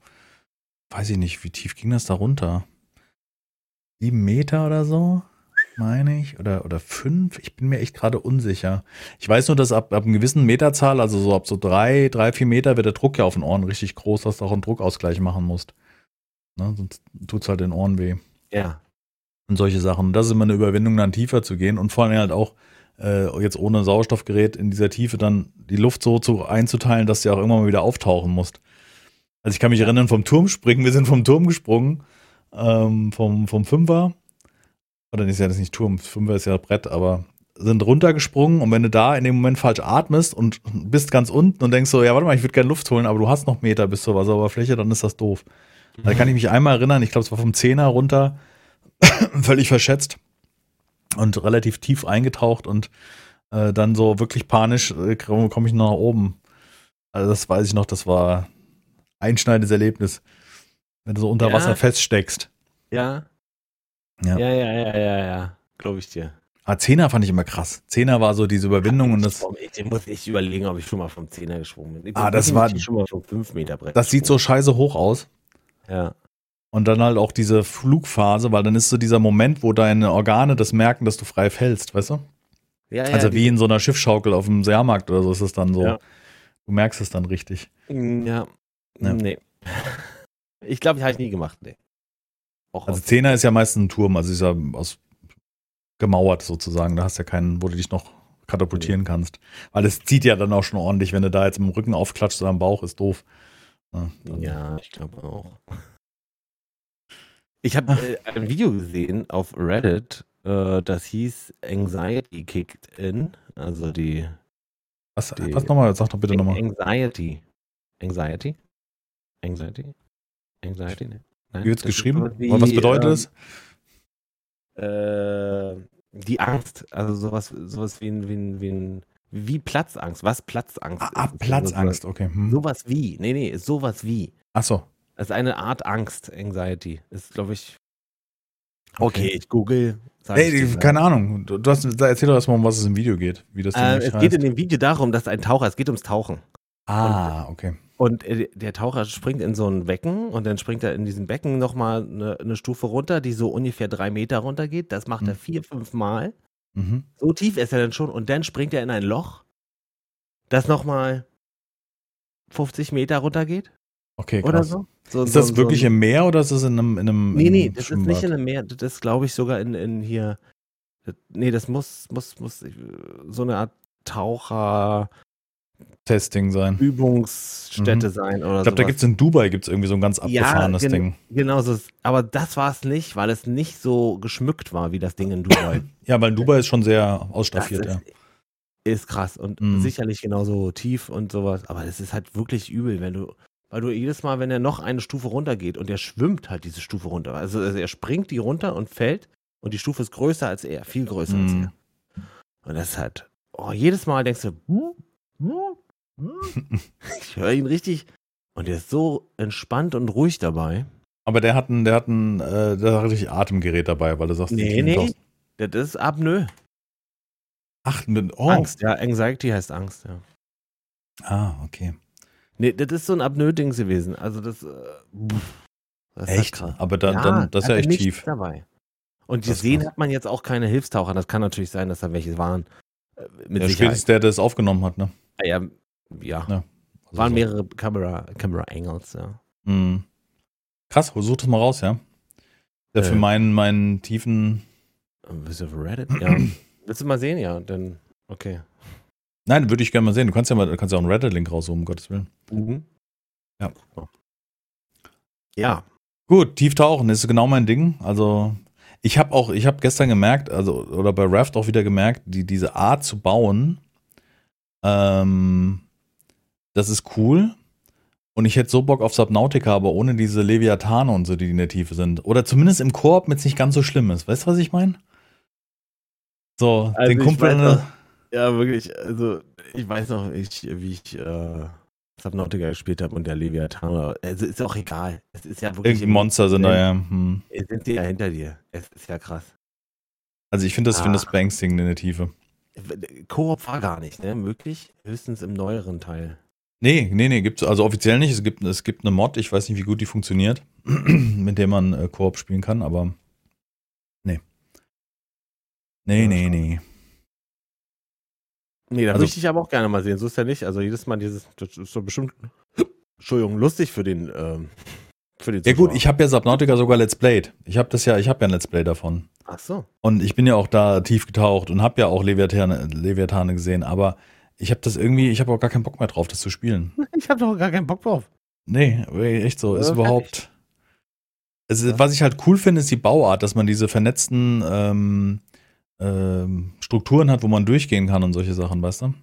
weiß ich nicht, wie tief ging das da runter? Sieben Meter oder so, meine ich, oder, oder fünf? Ich bin mir echt gerade unsicher. Ich weiß nur, dass ab, ab einer gewissen Meterzahl, also so ab so drei, drei, vier Meter wird der Druck ja auf den Ohren richtig groß, dass du auch einen Druckausgleich machen musst. Ne? Sonst tut's halt den Ohren weh Ja. Und solche Sachen. Das ist immer eine Überwindung, dann tiefer zu gehen und vor allem halt auch äh, jetzt ohne Sauerstoffgerät in dieser Tiefe dann die Luft so zu einzuteilen, dass du auch irgendwann mal wieder auftauchen musst. Also ich kann mich erinnern vom Turmspringen, wir sind vom Turm gesprungen, ähm, vom, vom Fünfer, oder ist ja das nicht Turm, Fünfer ist ja Brett, aber sind runtergesprungen und wenn du da in dem Moment falsch atmest und bist ganz unten und denkst so, ja warte mal, ich würde gerne Luft holen, aber du hast noch Meter bis zur Wasseroberfläche, dann ist das doof. Da kann ich mich einmal erinnern, ich glaube, es war vom Zehner runter, völlig verschätzt und relativ tief eingetaucht und äh, dann so wirklich panisch äh, komme komm ich noch nach oben. Also das weiß ich noch, das war einschneidendes Erlebnis, wenn du so unter Ja. Wasser feststeckst. Ja. Ja. Ja, ja, ja, ja, ja. Glaube ich dir. Ah, Zehner fand ich immer krass. Zehner war so diese Überwindung und das, Ich, ich muss echt überlegen, ob ich schon mal vom Zehner gesprungen bin. Ich Ah, das war- schon mal vom 5 Meter Brett. das sieht so scheiße hoch aus. Ja. Und dann halt auch diese Flugphase, weil dann ist so dieser Moment, wo deine Organe das merken, dass du frei fällst, weißt du? Ja, ja, Also wie in so einer Schiffsschaukel auf dem Jahrmarkt oder so ist es dann so. Ja. Du merkst es dann richtig. Ja. Ja. Nee. Ich glaube, ich habe ich nie gemacht, nee. Auch Also Zehner ist ja meistens ein Turm, also ist ja aus gemauert sozusagen. Da hast du ja keinen, wo du dich noch katapultieren kannst. Weil es zieht ja dann auch schon ordentlich, wenn du da jetzt im Rücken aufklatscht oder am Bauch, ist doof. Ja, Ja, ich glaube auch. Ich habe äh, ein Video gesehen auf Reddit, äh, das hieß Anxiety Kicked In. Also die Was, die- was nochmal? Sag doch bitte nochmal. Anxiety. Anxiety? Anxiety? Anxiety? Nee. Nein, Wie ist geschrieben? wie, was bedeutet ähm, es? Äh, die Angst, also sowas, sowas wie ein, wie ein, wie ein, wie Platzangst. Was Platzangst Ah, ah, ist. Platzangst, okay. Hm. Sowas wie. Nee, nee, sowas wie. Ach so. Das ist eine Art Angst, Anxiety. Ist, glaube ich. Okay, ich google. sag ich Hey, gleich. keine Ahnung. Du, du hast, erzähl doch erstmal, um was es im Video geht. Wie das Ding Äh, es heißt. geht in dem Video darum, dass ein Taucher, es geht ums Tauchen. ah, okay. Und äh, der Taucher springt in so ein Becken und dann springt er in diesem Becken nochmal eine, eine Stufe runter, die so ungefähr drei Meter runter geht. Das macht er Mhm. vier, fünf Mal. Mhm. So tief ist er dann schon und dann springt er in ein Loch, das nochmal 50 Meter runter geht. Okay, oder krass. so. So Ist so- das wirklich so, im Meer oder ist das in einem, in einem Nee, in nee, einem das ist Schwimmbad? nicht in einem Meer. Das ist, glaube ich, sogar in, in hier. das- Nee, das muss, muss, muss so eine Art Taucher-Übungsstätte Testing sein. sein oder Ich glaube, da gibt es in Dubai gibt's irgendwie so ein ganz Ja, abgefahrenes gen- Ding. Genau, so ist, aber das war es nicht, weil es nicht so geschmückt war wie das Ding in Dubai. Ja, weil Dubai ist schon sehr Das ausstaffiert, ist, ja. ist krass und Mhm. sicherlich genauso tief und sowas, aber es ist halt wirklich übel, wenn du, weil du jedes Mal, wenn er noch eine Stufe runtergeht und er schwimmt halt diese Stufe runter, also, also er springt die runter und fällt und die Stufe ist größer als er, viel größer als Mhm. er. Und das ist halt, oh, jedes Mal denkst du, "Hm, hm, hm." ich höre ihn richtig und er ist so entspannt und ruhig dabei. Aber der hat ein, der hat ein, äh, der hat richtig Atemgerät dabei, weil du sagst, Nee, nee, aus- das ist Apnoe. Ach, oh. Angst, ja, Anxiety heißt Angst, ja. Ah, okay. Nee, das ist so ein Apnoe-Dings gewesen. Also das, äh, pff, das ist Echt? krass. Aber dann, dann das ist ja echt tief. dabei. Und Das gesehen hat man jetzt auch keine Hilfstaucher. Das kann natürlich sein, dass da welche waren. Äh, Mit Sicherheit. spätestens der, der es aufgenommen hat, ne? Ah, Ja, ja. Ja. Also waren so. mehrere Camera, Camera Angles, ja. Mhm. Krass, such das mal raus, ja. Der für Äh. meinen, meinen tiefen. Ähm, Bist du auf Reddit? Ja. Willst du mal sehen? Ja, dann, okay. Nein, würde ich gerne mal sehen. Du kannst ja mal, du kannst ja auch einen Reddit-Link raussuchen, um Gottes Willen. Mhm. Ja. Ja. Gut, Tieftauchen ist genau mein Ding. Also ich habe auch, ich habe gestern gemerkt, also oder bei Raft auch wieder gemerkt, die diese Art zu bauen, ähm, das ist cool. Und ich hätte so Bock auf Subnautica, aber ohne diese Leviathane und so, die in der Tiefe sind. Oder zumindest im Koop, mit es nicht ganz so schlimm ist. Weißt du, was ich meine? So, Also den Kumpel. Ja, wirklich. Also, ich weiß noch, ich, wie ich äh, Subnautica gespielt habe und der Leviathan. Also, ist auch egal. Es ist ja wirklich. Irgendein Monster sind da ja. Hm. Es Sind die ja hinter dir. Es ist ja krass. Also ich finde das, finde das Ah. beängstigend in der Tiefe. Koop war gar nicht, ne? Möglich. Höchstens im neueren Teil. Nee, nee, nee, gibt's also offiziell nicht. Es gibt, es gibt eine Mod, ich weiß nicht, wie gut die funktioniert, mit der man äh, Koop spielen kann, aber nee. Nee, Ja, nee, nee. Nee, da Also- möchte ich aber auch gerne mal sehen. So ist ja nicht. Also jedes Mal dieses, das ist so bestimmt, Entschuldigung, lustig für den, ähm, für den Ja gut, ich habe ja Subnautica sogar Let's Played. Ich habe das ja, ich habe ja ein Let's Play davon. Ach so. Und ich bin ja auch da tief getaucht und habe ja auch Leviathane, Leviathane gesehen, aber ich habe das irgendwie, ich habe auch gar keinen Bock mehr drauf, das zu spielen. Ich habe doch gar keinen Bock drauf. Nee, echt so, ist überhaupt. Ja. Was ich halt cool finde, ist die Bauart, dass man diese vernetzten ähm, ähm, Strukturen hat, wo man durchgehen kann und solche Sachen, weißt du?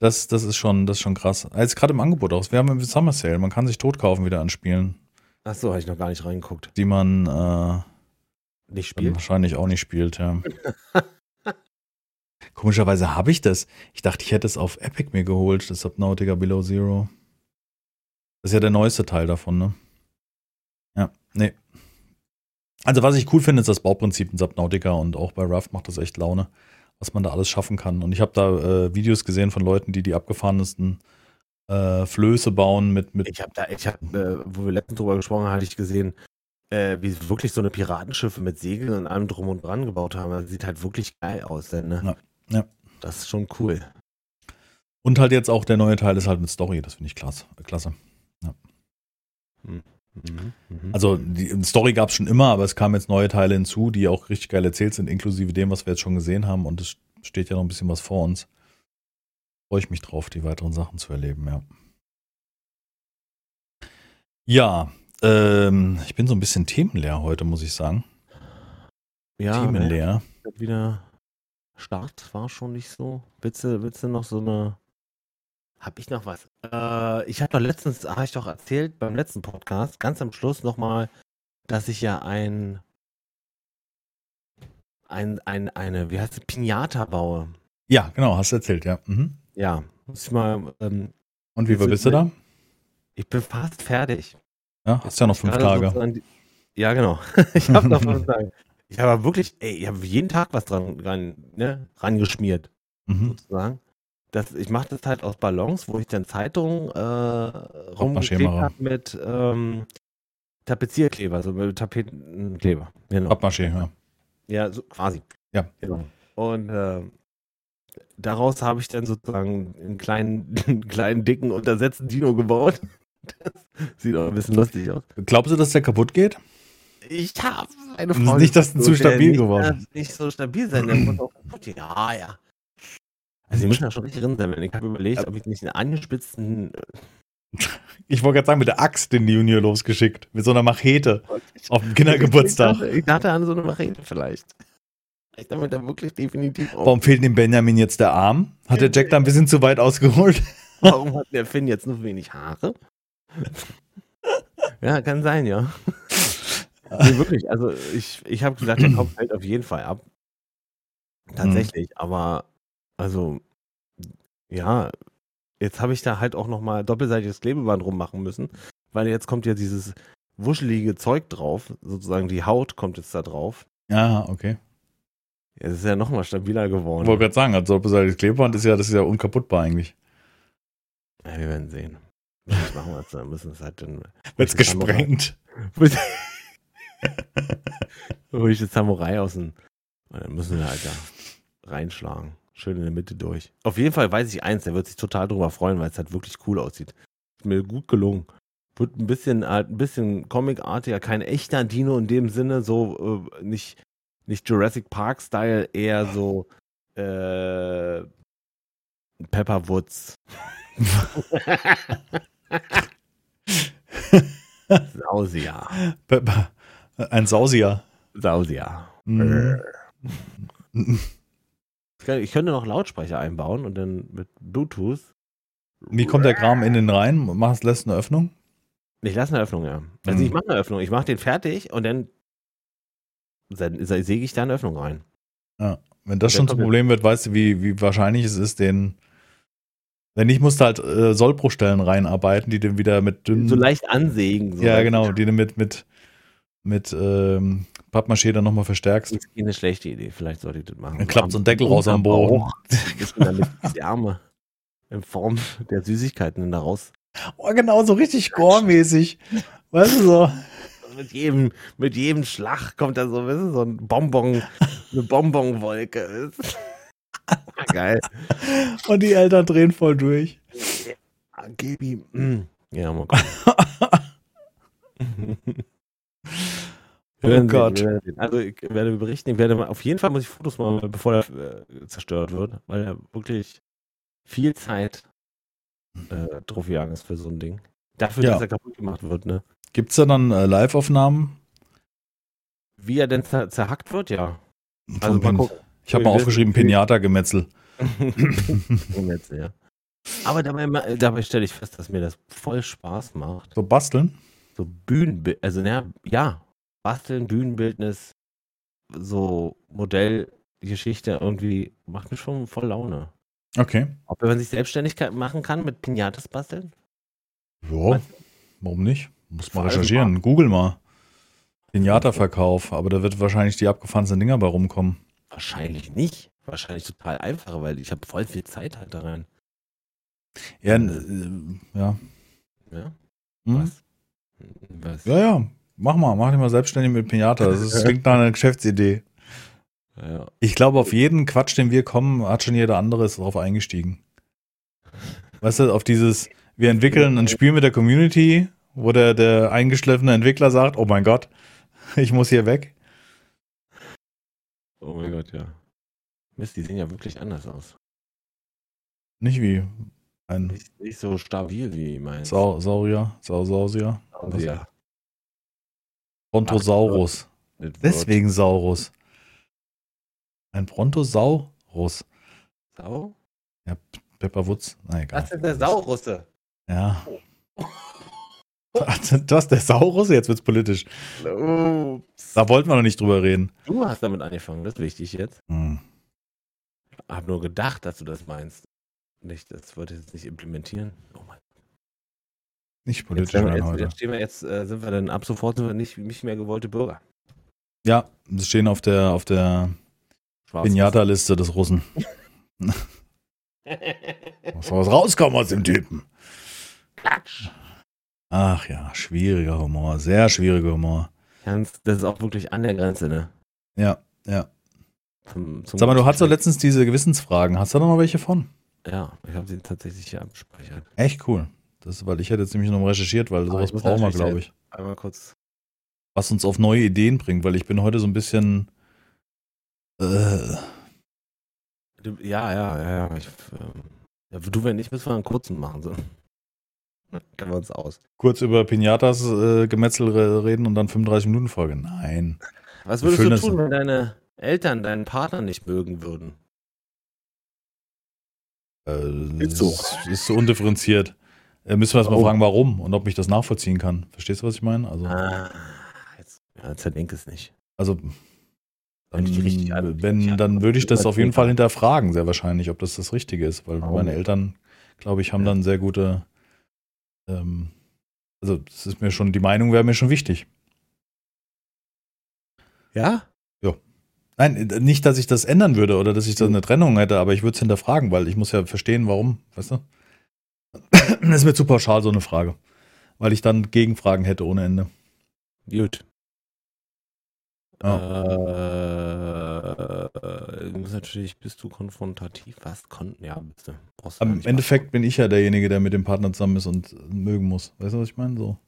Das, das ist schon, das ist schon krass. Jetzt gerade im Angebot auch. Wir haben im Summer Sale. Man kann sich tot kaufen wieder an Spielen, Ach so, habe ich noch gar nicht reingeguckt. die man äh, Nicht spielt? wahrscheinlich auch nicht spielt, ja. Komischerweise habe ich das. Ich dachte, ich hätte es auf Epic mir geholt, das Subnautica Below Zero. Das ist ja der neueste Teil davon, ne? Ja, nee. Also, was ich cool finde, ist das Bauprinzip in Subnautica und auch bei Raft macht das echt Laune, was man da alles schaffen kann. Und ich habe da äh, Videos gesehen von Leuten, die die abgefahrensten äh, Flöße bauen mit, mit Ich habe da, ich habe, äh, wo wir letztens drüber gesprochen haben, hatte ich gesehen, äh, wie sie wirklich so eine Piratenschiffe mit Segeln und allem drum und dran gebaut haben. Das sieht halt wirklich geil aus, denn, ne? Ja, ja. Das ist schon cool. und halt jetzt auch der neue Teil ist halt mit Story. Das finde ich klasse. klasse. Mhm. Mhm. Also die Story gab es schon immer, aber es kamen jetzt neue Teile hinzu, die auch richtig geil erzählt sind, inklusive dem, was wir jetzt schon gesehen haben. Und es steht ja noch ein bisschen was vor uns. Freue ich mich drauf, die weiteren Sachen zu erleben, ja. Ja, ähm, ich bin so ein bisschen themenleer heute, muss ich sagen. ja, ne? themenleer. wieder Start war schon nicht so. Willst du, willst du noch so eine. Hab ich noch was? Äh, ich habe doch letztens, habe ich doch erzählt beim letzten Podcast, ganz am Schluss nochmal, dass ich ja ein, ein, ein, eine, wie heißt es, Pinata baue. Ja, genau, hast du erzählt, ja. Mhm. Ja, muss ich mal, ähm, Und wie weit bist du da? ich bin fast fertig. Ja, hast ja noch fünf Tage. die- Ja, genau. ich habe noch fünf Tage. Ich habe aber wirklich, ey, ich habe jeden Tag was dran, dran ne, rangeschmiert. Mhm. sozusagen. Das, ich mache das halt aus Ballons, wo ich dann Zeitungen äh, rumgeklebt habe mit ähm, Tapezierkleber, also mit Tapetenkleber. Genau. Pappmaché, ja. Ja, so quasi. Ja. Genau. Und äh, daraus habe ich dann sozusagen einen kleinen, einen kleinen, dicken, untersetzten Dino gebaut. Sieht auch ein bisschen lustig aus. Glaubst du, dass der kaputt geht? Ich habe eine Das ist Frau. nicht, dass gesucht, zu stabil geworden äh, Nicht so stabil sein, der muss auch kaputt gehen. Ja, ja. Also, die müssen da schon richtig drin sein. Ich habe überlegt, ob ich nicht einen angespitzten. Ich wollte gerade sagen, mit der Axt den Junior losgeschickt. Mit so einer Machete auf dem Kindergeburtstag. Ich dachte, ich dachte an so eine Machete vielleicht. Ich damit da wirklich definitiv auch. Warum fehlt dem Benjamin jetzt der Arm? Hat der Jack da ein bisschen zu weit ausgeholt? Warum hat der Finn jetzt nur wenig Haare? ja, kann sein, ja. Nee, wirklich, also ich, ich habe gesagt, der Kopf fällt auf jeden Fall ab. Tatsächlich, aber also ja, jetzt habe ich da halt auch nochmal doppelseitiges Klebeband rummachen müssen, weil jetzt kommt ja dieses wuschelige Zeug drauf, sozusagen die Haut kommt jetzt da drauf. Ja, okay. Es ist ja nochmal stabiler Ich geworden. wollte gerade sagen, also doppelseitiges Klebeband ist ja, das ist ja unkaputtbar eigentlich. Ja, wir werden sehen. Was machen wir jetzt? Dann müssen wir es halt dann. Wird's Welche Samurai- gesprengt. Hol ich den Samurai aus dem. Und dann müssen wir halt da reinschlagen. Schön in der Mitte durch. Auf jeden Fall weiß ich eins, der wird sich total drüber freuen, weil es halt wirklich cool aussieht. Ist mir gut gelungen. Wird ein bisschen, halt ein bisschen comicartiger, kein echter Dino in dem Sinne, so äh, nicht, nicht Jurassic Park-Style, eher so äh, Pepperwoods. Sausia. Pepper. Ein Sausier. Sausia. Mhm. Ich könnte noch Lautsprecher einbauen und dann mit Bluetooth. Wie kommt der Kram in den rein? Machst, lässt eine Öffnung? Ich lasse eine Öffnung, ja. Also Mhm. ich mache eine Öffnung. Ich mache den fertig und dann säge ich da eine Öffnung rein. Wenn das schon zum Problem wird, weißt du, wie, wie wahrscheinlich es ist, den. Wenn nicht, musst du halt äh, Sollbruchstellen reinarbeiten, die dann wieder mit dünnen. So leicht ansägen. So ja, genau, die du mit, mit, mit ähm, Pappmaché dann nochmal verstärkst. Das ist keine schlechte Idee. Vielleicht sollte ich das machen. Dann klappt so ein Deckel raus am Boden. Damit die Arme in Form der Süßigkeiten da raus. Oh, genau, so richtig gore-mäßig. Weißt du so? Mit jedem, mit jedem Schlag kommt da so, weißt du, so ein Bonbon, eine Bonbonwolke. Geil. Und die Eltern drehen voll durch. Ja, gib ihm. Mm. Ja, mal gucken. Oh werden sehen, Gott. sehen. Also ich werde berichten, ich werde mal, auf jeden Fall muss ich Fotos machen, bevor er äh, zerstört wird, weil er wirklich viel Zeit äh, drauf jagen ist für so ein Ding. Dafür, Ja. dass er kaputt gemacht wird, ne? Gibt's da dann äh, Live-Aufnahmen? Wie er denn zer zerhackt wird, ja. Also mal Pin-. Ich habe mal aufgeschrieben, Pinata-Gemetzel. Jetzt, ja. Aber dabei, dabei stelle ich fest, dass mir das voll Spaß macht. So basteln? So Bühnenbild, also na, ja, basteln, Bühnenbildnis, so Modellgeschichte irgendwie macht mir schon voll Laune. Okay. Ob man sich Selbstständigkeit machen kann mit Pinatas basteln? Ja, warum nicht? Muss mal allem recherchieren. Google mal. Pinata-Verkauf, aber da wird wahrscheinlich die abgefahrenen Dinger bei rumkommen. Wahrscheinlich nicht. Wahrscheinlich total einfach, weil ich habe voll viel Zeit halt da rein. Ja, äh, ja. Ja? Hm? Was? Was? Ja, ja. Mach mal, mach dich mal selbstständig mit Pinata. Das, ist, klingt nach einer Geschäftsidee. Ja. Ich glaube, auf jeden Quatsch, den wir kommen, hat schon jeder andere ist drauf eingestiegen. Weißt du, auf dieses, wir entwickeln ein Spiel mit der Community, wo der, der eingeschliffene Entwickler sagt, oh mein Gott, ich muss hier weg. Oh mein Gott, ja. Mist, die sehen ja wirklich anders aus. Nicht wie ein Nicht, nicht so stabil wie meins. Sau Saurier, Sausausier, Also, ja. Brontosaurus. Das Deswegen Saurus. Ein Brontosaurus. Sau? Pepper Woods, na egal. Das ist der Saurusse. Ja. Du hast der Saurus, jetzt wird's politisch. Ups. Da wollten wir noch nicht drüber reden. Du hast damit angefangen, das ist wichtig jetzt. Hm. Hab nur gedacht, dass du das meinst. Nicht, das wollte ich jetzt nicht implementieren. Oh mein Nicht Jetzt, politisch wir, werden jetzt, heute. jetzt stehen wir jetzt, äh, sind wir dann ab sofort nicht, nicht mehr gewollte Bürger. Ja, sie stehen auf der, auf der. Pinata-Liste des Russen. Muss was rauskommen aus dem Typen. Klatsch. Ach ja, schwieriger Humor, sehr schwieriger Humor. Ganz, das ist auch wirklich an der Grenze, ne? Ja, ja. Zum, zum Sag mal, du hast doch letztens diese Gewissensfragen. Hast du da noch welche von? Ja, ich habe sie tatsächlich hier abgespeichert. Echt cool. Das, weil ich hätte jetzt nämlich noch mal recherchiert, weil sowas brauchen wir, glaube ich. Einmal kurz. Was uns auf neue Ideen bringt, weil ich bin heute so ein bisschen. Äh, ja, ja, ja, ja. Ich, ähm, ja. Du, wenn nicht, müssen wir einen kurzen machen. So. Kennen wir uns aus. kurz über Pinatas äh, Gemetzel re- reden und dann 35 Minuten Folge. Nein. Was würdest du tun, wenn deine Eltern deinen Partner nicht mögen würden? Äh, Ist so. ist so undifferenziert. Äh, müssen wir erst mal Warum? fragen, warum und ob ich das nachvollziehen kann. Verstehst du, was ich meine? Also, Ah, jetzt, ja, zerdenk es nicht. also Wenn dann, richtig an- wenn, dann würde ich das auf jeden Fall hinterfragen, sehr wahrscheinlich, ob das das Richtige ist, weil Warum? meine Eltern, glaube ich, haben Ja. dann sehr gute, ähm, also das ist mir schon, die Meinung wäre mir schon wichtig. Ja? Nein, äh, nicht, dass ich das ändern würde oder dass ich da eine Trennung hätte, aber ich würde es hinterfragen, weil ich muss ja verstehen, warum, weißt du? Das ist mir zu pauschal so eine Frage, weil ich dann Gegenfragen hätte ohne Ende. Gut. Ja. Äh, du musst natürlich, bist du konfrontativ? Was? Kon ja, bist du. Am Endeffekt bin ich ja derjenige, der mit dem Partner zusammen ist und mögen muss. Weißt du, was ich meine? So.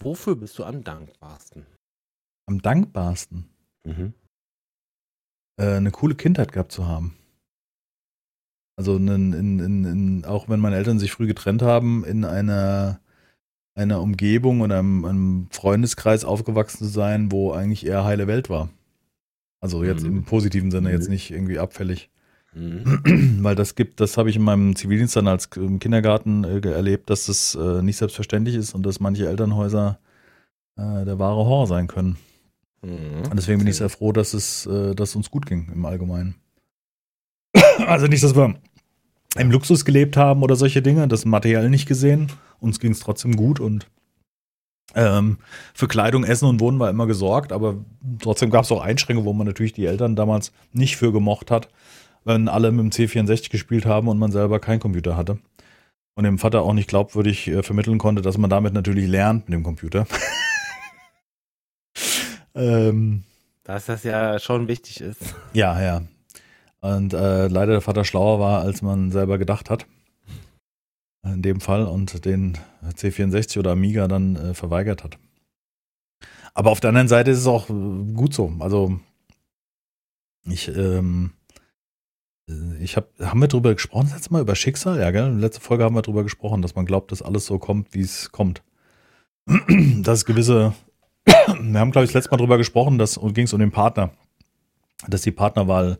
Wofür bist du am dankbarsten? Am dankbarsten, Mhm. äh, eine coole Kindheit gehabt zu haben. Also in, in, in, auch wenn meine Eltern sich früh getrennt haben, in einer, einer Umgebung und einem, einem Freundeskreis aufgewachsen zu sein, wo eigentlich eher heile Welt war. Also jetzt Mhm. im positiven Sinne, jetzt Mhm. nicht irgendwie abfällig. Mhm. Weil das gibt, das habe ich in meinem Zivildienst dann als im Kindergarten äh, erlebt, dass das äh, nicht selbstverständlich ist und dass manche Elternhäuser äh, der wahre Horror sein können. Mhm. Und deswegen bin ich sehr froh, dass es, äh, dass uns gut ging im Allgemeinen. Also nicht, dass wir im Luxus gelebt haben oder solche Dinge, das materiell nicht gesehen. Uns ging es trotzdem gut und ähm, für Kleidung, Essen und Wohnen war immer gesorgt, aber trotzdem gab es auch Einschränkungen, wo man natürlich die Eltern damals nicht für gemocht hat, wenn alle mit dem C64 gespielt haben und man selber keinen Computer hatte. Und dem Vater auch nicht glaubwürdig äh, vermitteln konnte, dass man damit natürlich lernt mit dem Computer. ähm, Dass das ja schon wichtig ist. ja, ja. Und äh, leider der Vater schlauer war, als man selber gedacht hat. In dem Fall und den C64 oder Amiga dann äh, verweigert hat. Aber auf der anderen Seite ist es auch äh, gut so. Also ich, ähm, äh, ich habe, haben wir drüber gesprochen letztes Mal über Schicksal? Ja, gell? Letzte Folge haben wir drüber gesprochen, dass man glaubt, dass alles so kommt, wie es kommt. dass gewisse, wir haben, glaube ich, das letzte Mal drüber gesprochen, dass ging es um den Partner, dass die Partnerwahl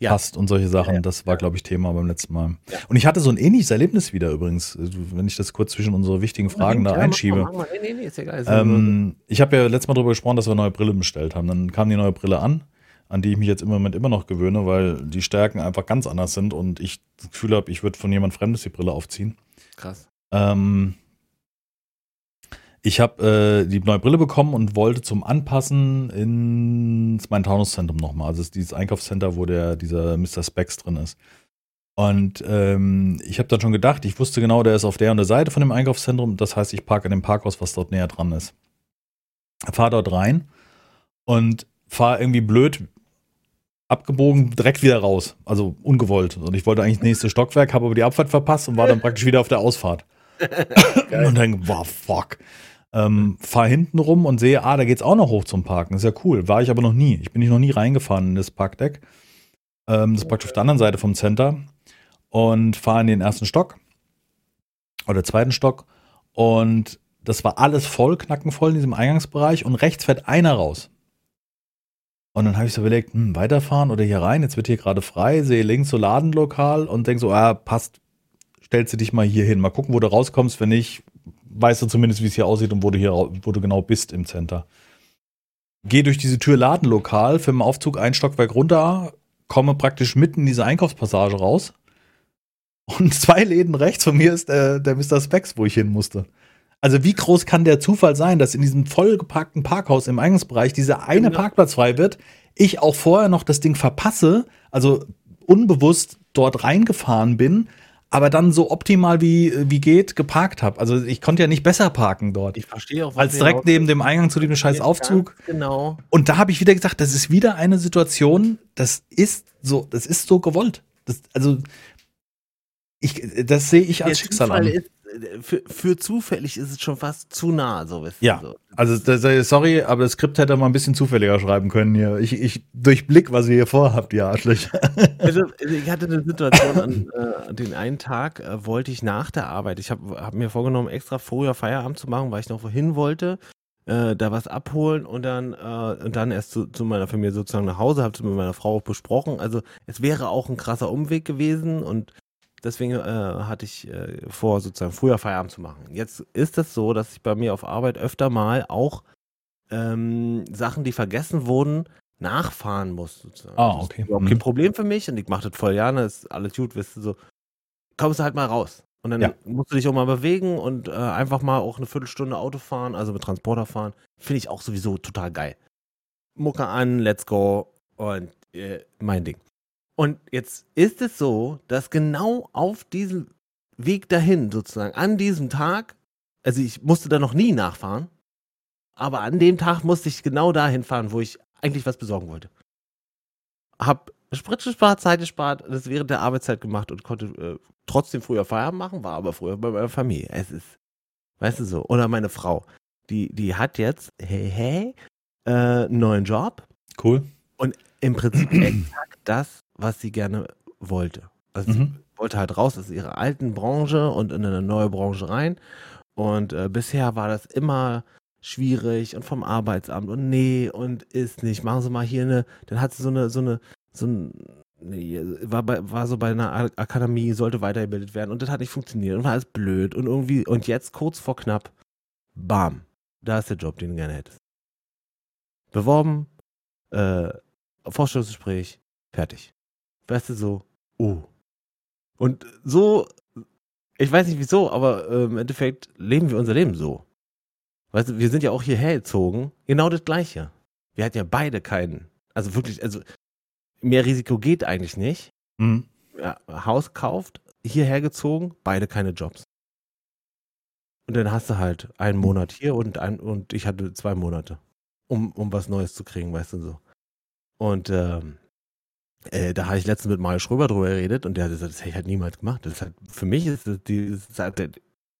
Ja. passt und solche Sachen. Ja, ja. Das war, glaube ich, Thema beim letzten Mal. Und ich hatte so ein ähnliches Erlebnis wieder übrigens, wenn ich das kurz zwischen unsere wichtigen Fragen da mach einschiebe. mal, mach mal. Nee, nee, egal. Ähm, ich habe ja letztes Mal darüber gesprochen, dass wir neue Brille bestellt haben. Dann kam die neue Brille an, an die ich mich jetzt im Moment immer noch gewöhne, weil die Stärken einfach ganz anders sind und ich das Gefühl habe, ich würde von jemand Fremdes die Brille aufziehen. krass. Ähm, ich habe äh, die neue Brille bekommen und wollte zum Anpassen ins mein Taunuszentrum nochmal. Also ist dieses Einkaufscenter, wo der dieser Mr. Specs drin ist. Und ähm, ich habe dann schon gedacht, ich wusste genau, der ist auf der und der Seite von dem Einkaufszentrum. Das heißt, ich parke in dem Parkhaus, was dort näher dran ist. Fahr dort rein und fahre irgendwie blöd abgebogen direkt wieder raus. Also ungewollt. Und ich wollte eigentlich das nächste Stockwerk, habe aber die Abfahrt verpasst und war dann praktisch wieder auf der Ausfahrt. und dann, wow, fuck. Ähm, fahr hinten rum und sehe, ah, da geht's auch noch hoch zum Parken. ist ja cool. War ich aber noch nie. Ich bin nicht noch nie reingefahren in das Parkdeck. Ähm, das ist praktisch auf der anderen Seite vom Center. Und fahre in den ersten Stock. Oder zweiten Stock. Und das war alles voll, knackenvoll in diesem Eingangsbereich. Und rechts fährt einer raus. Und dann habe ich so überlegt, hm, weiterfahren oder hier rein. Jetzt wird hier gerade frei. Sehe links so Ladenlokal und denk so, ah, passt. Stellst du dich mal hier hin. Mal gucken, wo du rauskommst. Wenn nicht, weißt du zumindest, wie es hier aussieht und wo du hier, wo du genau bist im Center. Geh durch diese Tür Ladenlokal, für den Aufzug ein Stockwerk runter, komme praktisch mitten in diese Einkaufspassage raus. Und zwei Läden rechts von mir ist der, der Mr. Specs, wo ich hin musste. Also wie groß kann der Zufall sein, dass in diesem vollgepackten Parkhaus im Eingangsbereich dieser eine Genau. Parkplatz frei wird, ich auch vorher noch das Ding verpasse, also unbewusst dort reingefahren bin, aber dann so optimal wie, wie geht geparkt habe. Also ich konnte ja nicht besser parken dort. Ich verstehe auch, was Als direkt neben dem Eingang zu dem scheiß. Aufzug. Genau. Und da habe ich wieder gesagt, das ist wieder eine Situation, das ist so, das ist so gewollt. Das, also, ich, das sehe ich als Schicksal an. ist, für, für zufällig ist es schon fast zu nah, so wisst Ja. So. Also, das, sorry, aber das Skript hätte man ein bisschen zufälliger schreiben können hier. Ich, ich durchblick, was ihr hier vorhabt, ihr Arschlöcher. Also, ich hatte eine Situation an äh, den einen Tag, äh, wollte ich nach der Arbeit, ich habe hab mir vorgenommen, extra früher Feierabend zu machen, weil ich noch wohin wollte, äh, da was abholen und dann, äh, und dann erst zu, zu meiner Familie sozusagen nach Hause, habe es mit meiner Frau auch besprochen. Also es wäre auch ein krasser Umweg gewesen und deswegen äh, hatte ich äh, vor, sozusagen früher Feierabend zu machen. Jetzt ist es so, dass ich bei mir auf Arbeit öfter mal auch ähm, Sachen, die vergessen wurden, nachfahren muss. Sozusagen. Ah, Das okay. ist überhaupt Mhm. kein Problem für mich und ich mache das voll gerne, ist alles gut, wirst du so. Kommst du halt mal raus. Und dann Ja. musst du dich auch mal bewegen und äh, einfach mal auch eine Viertelstunde Auto fahren, also mit Transporter fahren. Finde ich auch sowieso total geil. Mucke an, let's go und äh, mein Ding. Und jetzt ist es so, dass genau auf diesem Weg dahin, sozusagen, an diesem Tag, also ich musste da noch nie nachfahren, aber an dem Tag musste ich genau dahin fahren, wo ich eigentlich was besorgen wollte. Hab Sprit gespart, Zeit gespart, das während der Arbeitszeit gemacht und konnte äh, trotzdem früher Feierabend machen, war aber früher bei meiner Familie. Es ist, weißt du so. Oder meine Frau, die, die hat jetzt, hey, hey, äh, einen neuen Job. Cool. Im Prinzip exakt das, was sie gerne wollte. Also sie Mhm. wollte halt raus aus ihrer alten Branche und in eine neue Branche rein. Und äh, bisher war das immer schwierig und vom Arbeitsamt und nee und ist nicht. Machen Sie mal hier eine, dann hat sie so eine, so eine, so ein, nee, war, bei, war so bei einer Akademie, sollte weitergebildet werden und das hat nicht funktioniert und war alles blöd und irgendwie, und jetzt kurz vor knapp, bam, da ist der Job, den du gerne hättest. Beworben, äh, Vorstellungsgespräch, fertig. Weißt du, so, oh. Und so, ich weiß nicht wieso, aber äh, im Endeffekt leben wir unser Leben so. Weißt du, wir sind ja auch hierher gezogen, genau das Gleiche. Wir hatten ja beide keinen, also wirklich, also mehr Risiko geht eigentlich nicht. Mhm. Ja, Haus kauft, hierher gezogen, beide keine Jobs. Und dann hast du halt einen Monat hier und, ein, und ich hatte zwei Monate, um, um was Neues zu kriegen, weißt du so. Und ähm, äh, da habe ich letztens mit Mario Schröber drüber geredet und der hat gesagt, das hätte ich halt niemals gemacht. Das ist halt, für mich ist, das, die, das ist halt der,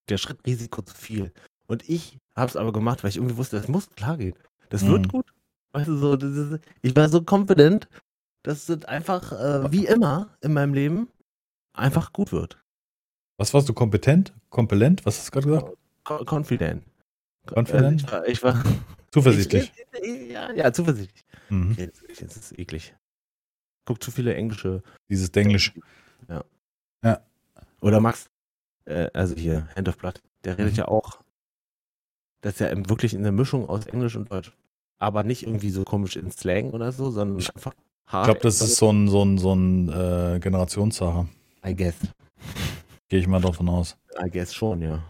der Schritt Risiko zu viel. Und ich habe es aber gemacht, weil ich irgendwie wusste, das muss klar gehen. Das Mhm. wird gut. Weißt du, so, das ist, ich war so confident, dass es einfach, äh, wie immer in meinem Leben, einfach gut wird. Was warst du kompetent? Kompellent? Was hast du gerade gesagt? Co confident. Confident? Also ich war, ich war Zuversichtlich. Ich, ich, ja, ja, zuversichtlich. Mhm. Jetzt, jetzt ist es eklig. Guck zu viele englische. Dieses Denglisch. Oder Max, äh, also hier, Hand of Blood, der redet Mhm. ja auch. Das ist ja wirklich in der Mischung aus Englisch und Deutsch. Aber nicht irgendwie so komisch in Slang oder so, sondern Ich einfach Ich hart. glaube, das ist so ein, so ein, so ein äh, Generationssache. I guess. Gehe ich mal davon aus. I guess schon, ja.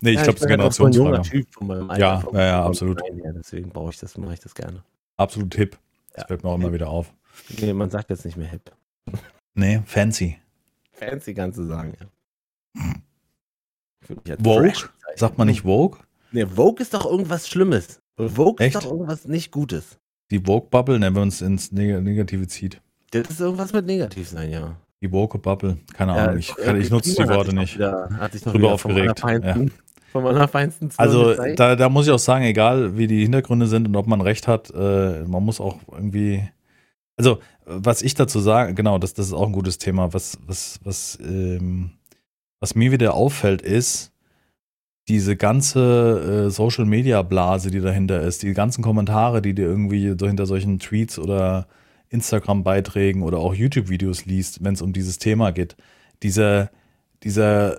Nee, ich ja, glaube, es ist ein Generationsfrage. Typ von meinem Alter. Ja, ja, ja, absolut. Her, deswegen brauche ich das, mache ich das gerne. Absolut hip. Das Ja. fällt mir auch immer wieder auf. Nee, man sagt jetzt nicht mehr hip. Nee, fancy. Fancy kannst du sagen, ja. Ich Vogue? Sagt man nicht Vogue? Nee, Vogue ist doch irgendwas Schlimmes. Vogue Echt? ist doch irgendwas nicht Gutes. Die Vogue-Bubble, wenn man es ins Neg Negative zieht. Das ist irgendwas mit negativ sein, ja. Die Woke-Bubble. Keine Ahnung. Ich, äh, ich nutze die Worte nicht. Wieder, hat sich noch Drüber wieder vom aufgeregt, allerfeinsten- Vom allerfeinsten zu Also da, da muss ich auch sagen, egal wie die Hintergründe sind und ob man recht hat, äh, man muss auch irgendwie. Also, was ich dazu sage, genau, das, das ist auch ein gutes Thema. Was, was, was, ähm, was mir wieder auffällt, ist diese ganze äh, Social Media Blase, die dahinter ist, die ganzen Kommentare, die dir irgendwie so hinter solchen Tweets oder Instagram-Beiträgen oder auch YouTube-Videos liest, wenn es um dieses Thema geht. Dieser, dieser,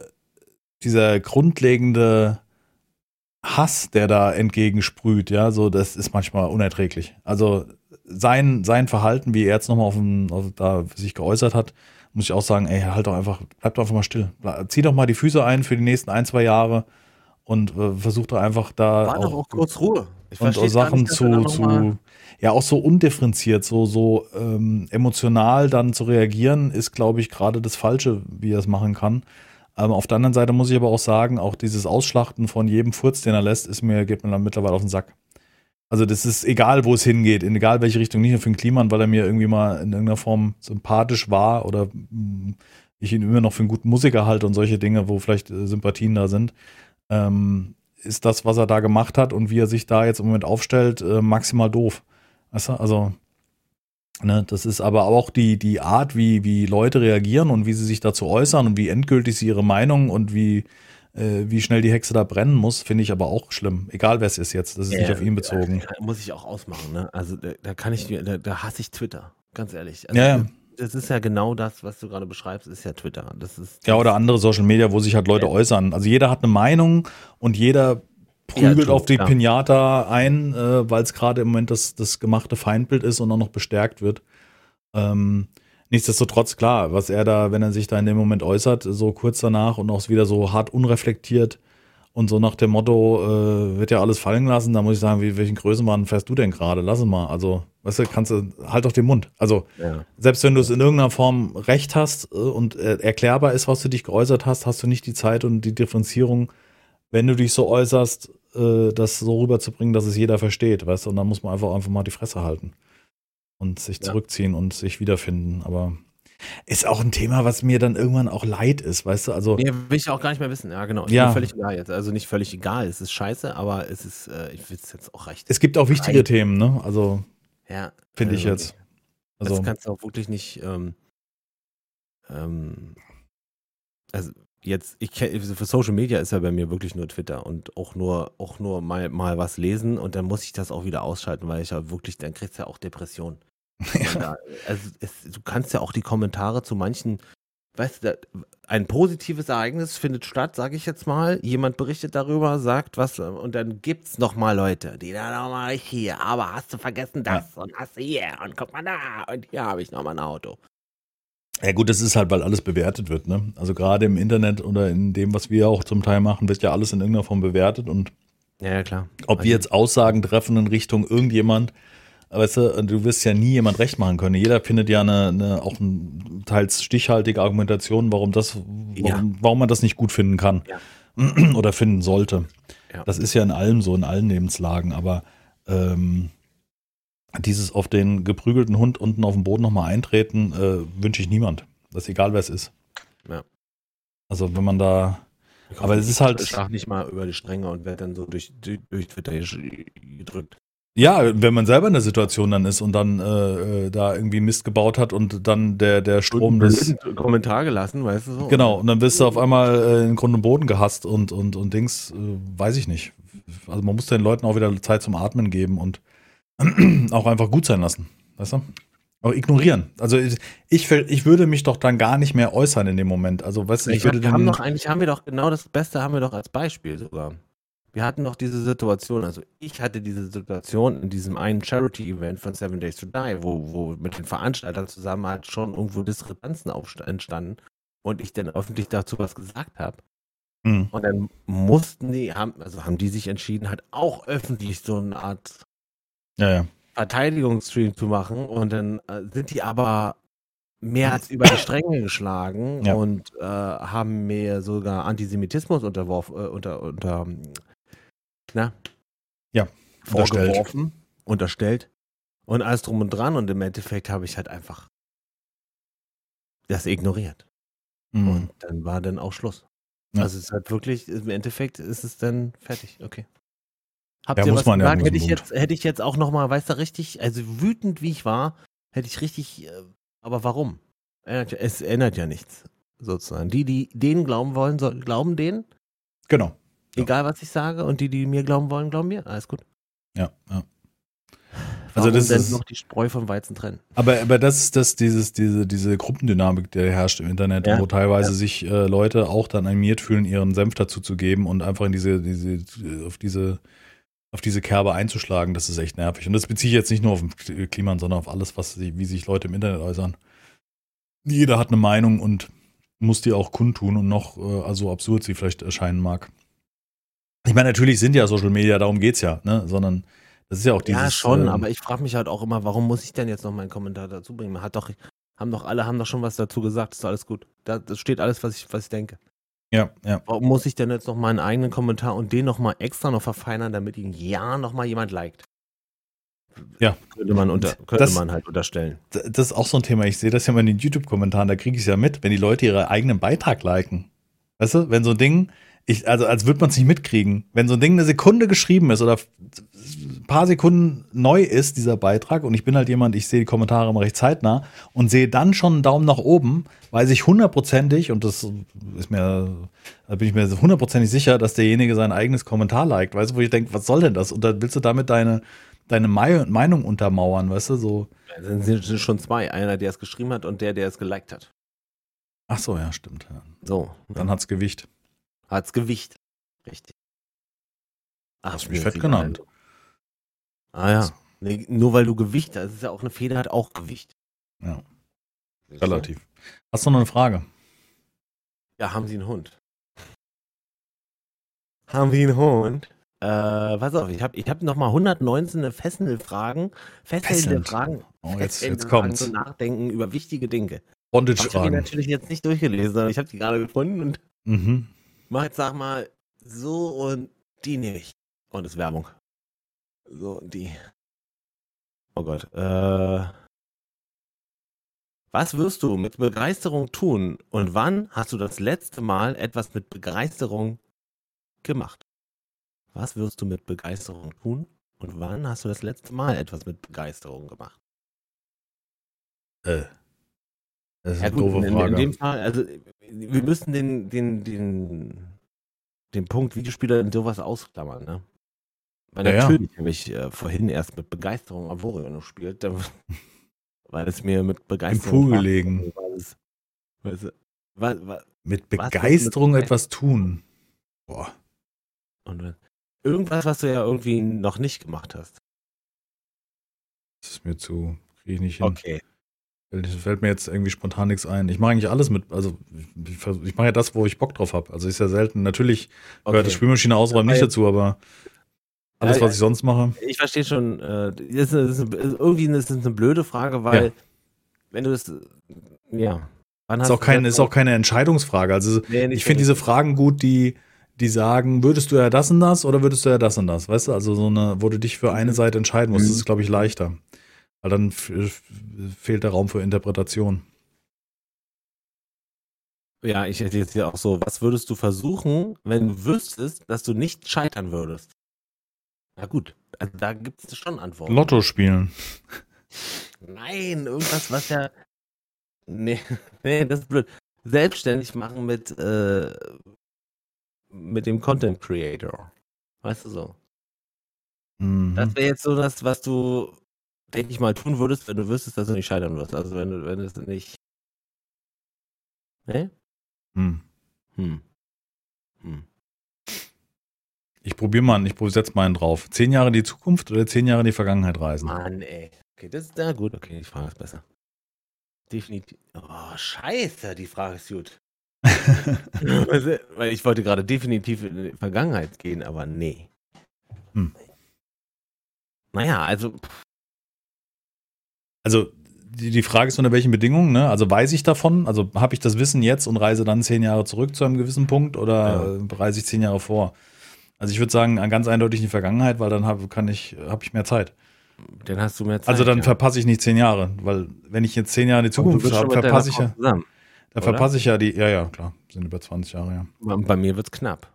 dieser grundlegende Hass, der da entgegensprüht, ja, so, das ist manchmal unerträglich. Also sein, sein Verhalten, wie er jetzt nochmal auf, dem- auf da sich geäußert hat, muss ich auch sagen, ey, halt doch einfach, bleib doch einfach mal still. Zieh doch mal die Füße ein für die nächsten ein, zwei Jahre und äh, versuch doch einfach da War doch auch kurz Ruhe. Ich und auch Sachen nicht, zu, zu ja auch so undifferenziert, so, so ähm, emotional dann zu reagieren, ist, glaube ich, gerade das Falsche, wie er es machen kann. Ähm, auf der anderen Seite muss ich aber auch sagen, auch dieses Ausschlachten von jedem Furz, den er lässt, ist mir, geht mir dann mittlerweile auf den Sack. Also das ist egal, wo es hingeht, in egal welche Richtung, nicht nur für den Kliman, weil er mir irgendwie mal in irgendeiner Form sympathisch war oder mh, ich ihn immer noch für einen guten Musiker halte und solche Dinge, wo vielleicht äh, Sympathien da sind, ähm, ist das, was er da gemacht hat und wie er sich da jetzt im Moment aufstellt, äh, maximal doof. Weißt du, also, ne, das ist aber auch die, die Art, wie, wie Leute reagieren und wie sie sich dazu äußern und wie endgültig sie ihre Meinung und wie, äh, wie schnell die Hexe da brennen muss, finde ich aber auch schlimm. Egal wer es ist jetzt, das ist ja, nicht auf ihn bezogen. Muss ich auch ausmachen, ne? Also da, da kann ich, da, da hasse ich Twitter, ganz ehrlich. Also, ja, ja das ist ja genau das, was du gerade beschreibst, ist ja Twitter. Das ist, ja, oder andere Social Media, wo sich halt Leute äußern. Also jeder hat eine Meinung und jeder prügelt ja, auf die ja. Pinata ein, äh, weil es gerade im Moment das, das gemachte Feindbild ist und auch noch bestärkt wird. Ähm, nichtsdestotrotz, klar, was er da, wenn er sich da in dem Moment äußert, so kurz danach und auch wieder so hart unreflektiert, und so nach dem Motto, äh, wird ja alles fallen lassen, da muss ich sagen, wie, welchen Größenwahn fährst du denn gerade? Lass es mal. Also, weißt du, kannst du, halt doch den Mund. Also, ja. selbst wenn du es in irgendeiner Form recht hast äh, und äh, erklärbar ist, was du dich geäußert hast, hast du nicht die Zeit und die Differenzierung, wenn du dich so äußerst, äh, das so rüberzubringen, dass es jeder versteht, weißt du, und dann muss man einfach einfach mal die Fresse halten und sich zurückziehen ja. und sich wiederfinden. Aber ist auch ein Thema, was mir dann irgendwann auch leid ist, weißt du? Also, nee, will ich auch gar nicht mehr wissen. Ja, genau. Ich ja. völlig egal jetzt. Also nicht völlig egal. Es ist scheiße, aber es ist, äh, ich will es jetzt auch recht. Es gibt auch wichtige recht. Themen, ne? Also, ja, finde also, ich jetzt. Also, das kannst du auch wirklich nicht. Ähm, ähm, also jetzt, ich für Social Media ist ja bei mir wirklich nur Twitter und auch nur, auch nur mal, mal was lesen und dann muss ich das auch wieder ausschalten, weil ich ja wirklich, dann kriegst du ja auch Depressionen. Ja. also es, du kannst ja auch die Kommentare zu manchen, weißt du, ein positives Ereignis findet statt, sage ich jetzt mal. Jemand berichtet darüber, sagt was und dann gibt's noch mal Leute, die da noch mal hier, aber hast du vergessen das ja. und hast hier und guck mal da und hier habe ich noch mal ein Auto. Ja gut, das ist halt, weil alles bewertet wird, ne? Also gerade im Internet oder in dem, was wir auch zum Teil machen, wird ja alles in irgendeiner Form bewertet und ja, ja klar. Ob wir jetzt Aussagen treffen in Richtung irgendjemand, weißt du, du wirst ja nie jemand recht machen können. Jeder findet ja eine, eine auch eine teils stichhaltige Argumentation, warum das, warum, ja. warum man das nicht gut finden kann ja. oder finden sollte. Ja. Das ist ja in allem so, in allen Lebenslagen, aber ähm, dieses auf den geprügelten Hund unten auf dem Boden nochmal eintreten, äh, wünsche ich niemand. Das ist egal, wer es ist. Ja. Also wenn man da. Aber es ist halt. Ich sag nicht mal über die Stränge und werde dann so durch, durch Twitter gedrückt. Ja, wenn man selber in der Situation dann ist und dann äh, äh da irgendwie Mist gebaut hat und dann der, der Strom des. Kommentar gelassen, weißt du so? Genau, und dann wirst du auf einmal äh, in Grund und Boden gehasst und, und, und Dings, äh, weiß ich nicht. Also man muss den Leuten auch wieder Zeit zum Atmen geben und auch einfach gut sein lassen, weißt du? Auch ignorieren. Also ich, ich, würde mich doch dann gar nicht mehr äußern in dem Moment. Also weißt du, ich, ich würde hab, haben doch eigentlich haben wir doch genau das Beste haben wir doch als Beispiel sogar wir hatten noch diese Situation, also ich hatte diese Situation in diesem einen Charity-Event von Seven Days to Die, wo, wo mit den Veranstaltern zusammen halt schon irgendwo Diskrepanzen entstanden und ich dann öffentlich dazu was gesagt habe. Mhm. Und dann mussten die, haben, also haben die sich entschieden, halt auch öffentlich so eine Art ja, ja. Verteidigungsstream zu machen und dann äh, sind die aber mehr als über die Stränge geschlagen ja. und äh, haben mir sogar Antisemitismus unterworfen, äh, unter, unter na, ja, vorgeworfen, unterstellt. unterstellt und alles drum und dran und im Endeffekt habe ich halt einfach das ignoriert. Mhm. Und dann war dann auch Schluss. Ja. Also es ist halt wirklich, im Endeffekt ist es dann fertig, okay. Habt ja, ihr muss was man gesagt? Ja hätte ich jetzt, hätte ich jetzt auch nochmal, weißt du, richtig, also wütend wie ich war, hätte ich richtig, äh, aber warum? Es ändert ja nichts, sozusagen. Die, die denen glauben wollen, sollen, glauben denen. Genau. Egal, was ich sage. Und die, die mir glauben wollen, glauben mir. Alles gut. Ja, ja. Also das ist noch die Spreu vom Weizen trennen. Aber, aber das ist das, dieses, diese, diese Gruppendynamik, die herrscht im Internet, ja, wo teilweise ja. sich äh, Leute auch dann animiert fühlen, ihren Senf dazu zu geben und einfach in diese, diese, auf diese, auf diese Kerbe einzuschlagen, das ist echt nervig. Und das beziehe ich jetzt nicht nur auf den Klima, sondern auf alles, was wie sich Leute im Internet äußern. Jeder hat eine Meinung und muss die auch kundtun und noch, äh, also absurd sie vielleicht erscheinen mag. Ich meine, natürlich sind ja Social Media, darum geht's ja, ne? Sondern das ist ja auch dieses. Ja, schon, ähm, aber ich frage mich halt auch immer, warum muss ich denn jetzt noch meinen Kommentar dazu bringen? Man hat doch, haben doch alle, haben doch schon was dazu gesagt, ist doch alles gut. Da, das steht alles, was ich, was ich denke. Ja, ja. Warum muss ich denn jetzt noch meinen eigenen Kommentar und den nochmal extra noch verfeinern, damit ihn ja nochmal jemand liked? Ja. Könnte man, unter, könnte Das- man halt unterstellen. Das ist auch so ein Thema. Ich sehe das ja mal in den YouTube-Kommentaren, da kriege ich es ja mit, wenn die Leute ihre eigenen Beitrag liken. Weißt du, wenn so ein Ding, ich, also als würde man es nicht mitkriegen, wenn so ein Ding eine Sekunde geschrieben ist oder ein paar Sekunden neu ist, dieser Beitrag, und ich bin halt jemand, ich sehe die Kommentare immer recht zeitnah und sehe dann schon einen Daumen nach oben, weiß ich hundertprozentig, und das ist mir, da bin ich mir hundertprozentig sicher, dass derjenige sein eigenes Kommentar liked, weißt du, wo ich denke, was soll denn das? Und dann willst du damit deine, deine Mei- Meinung untermauern, weißt du, so. Es sind sind schon zwei. Einer, der es geschrieben hat und der, der es geliked hat. Ach so, ja, stimmt. Ja. So. Dann hat's Gewicht. Hat's Gewicht. Richtig. Ach, Hast mich mir fett genannt. Ah ja. Nee, nur weil du Gewicht hast. Es ist ja auch eine Feder, hat auch Gewicht. Ja, du? relativ. Hast du noch eine Frage? Ja, haben Sie einen Hund? Haben Sie einen Hund? Äh, pass auf, ich habe ich hab nochmal 119 fesselnde Fragen, fesselnde Fesselnd. Fragen, Oh, jetzt, fesselnde jetzt Fragen kommt's. zum Nachdenken über wichtige Dinge. Aber ich habe die Bondage-Fragen. natürlich jetzt nicht durchgelesen, sondern ich habe die gerade gefunden und Mhm. Mach jetzt sag mal so und die nehme ich. Und ist Werbung. So und die. Oh Gott. Äh, was wirst du mit Begeisterung tun und wann hast du das letzte Mal etwas mit Begeisterung gemacht? Was wirst du mit Begeisterung tun und wann hast du das letzte Mal etwas mit Begeisterung gemacht? Äh. Das ist Ja eine gut, doofe in, in Frage. dem Fall, also wir müssen den, den, den, den Punkt Videospieler in sowas ausklammern, ne? Weil Ja, ja. natürlich habe ich äh, vorhin erst mit Begeisterung Avorio gespielt, da- weil es mir mit Im Begeisterung Pool war, gelegen. weil, Mit Begeisterung mit- etwas tun. Boah. und, irgendwas, was du ja irgendwie noch nicht gemacht hast. Das ist mir zu. Kriege ich nicht hin. Okay. Fällt, fällt mir jetzt irgendwie spontan nichts ein. Ich mache eigentlich alles mit. Also, ich, ich, mache ja das, wo ich Bock drauf habe. Also, ist ja selten. Natürlich gehört das okay. Spülmaschine ausräumen nicht dazu, aber alles, was ich sonst mache. Ich verstehe schon, äh, das ist, das ist, irgendwie ist es eine blöde Frage, weil Ja. wenn du es, ja. Wann Ist hast auch, kein, ist auch keine Entscheidungsfrage. Also, Nee, ich finde diese Fragen gut, die, die sagen, würdest du ja das und das oder würdest du ja das und das? Weißt du, also so eine, wo du dich für eine Mhm. Seite entscheiden musst, Mhm. das ist, glaube ich, leichter. Weil dann fehlt der Raum für Interpretation. Ja, ich hätte jetzt hier auch so, was würdest du versuchen, wenn du wüsstest, dass du nicht scheitern würdest? Na gut, also da gibt es schon Antworten. Lotto spielen. Nein, irgendwas, was ja. Nee, nee, das ist blöd. Selbstständig machen mit, äh, mit dem Content Creator. Weißt du so? Mhm. Das wäre jetzt so das, was du, denke ich mal, tun würdest, wenn du wüsstest, dass du nicht scheitern wirst. Also wenn du, wenn es nicht. Ne? Hm. Hm. Hm. Ich probiere mal, ich setze mal einen drauf. Zehn Jahre in die Zukunft oder zehn Jahre in die Vergangenheit reisen? Mann, ey. Okay, das ist ja gut. Okay, die Frage ist besser. Definitiv. Oh, scheiße, die Frage ist gut. Weil ich wollte gerade definitiv in die Vergangenheit gehen, aber nee. Hm. Naja, also, Also die, die Frage ist unter welchen Bedingungen, ne? Also weiß ich davon? Also habe ich das Wissen jetzt und reise dann zehn Jahre zurück zu einem gewissen Punkt oder äh, reise ich zehn Jahre vor? Also ich würde sagen, ganz eindeutig in die Vergangenheit, weil dann habe kann ich, habe ich mehr Zeit. dann hast du mehr Zeit. Also dann ja. verpasse ich nicht zehn Jahre, weil wenn ich jetzt zehn Jahre in die Zukunft deiner verpasse ich ja, Zusammen. da verpasse ich ja die, ja, ja, klar, sind über 20 Jahre, ja. Bei bei mir wird's knapp.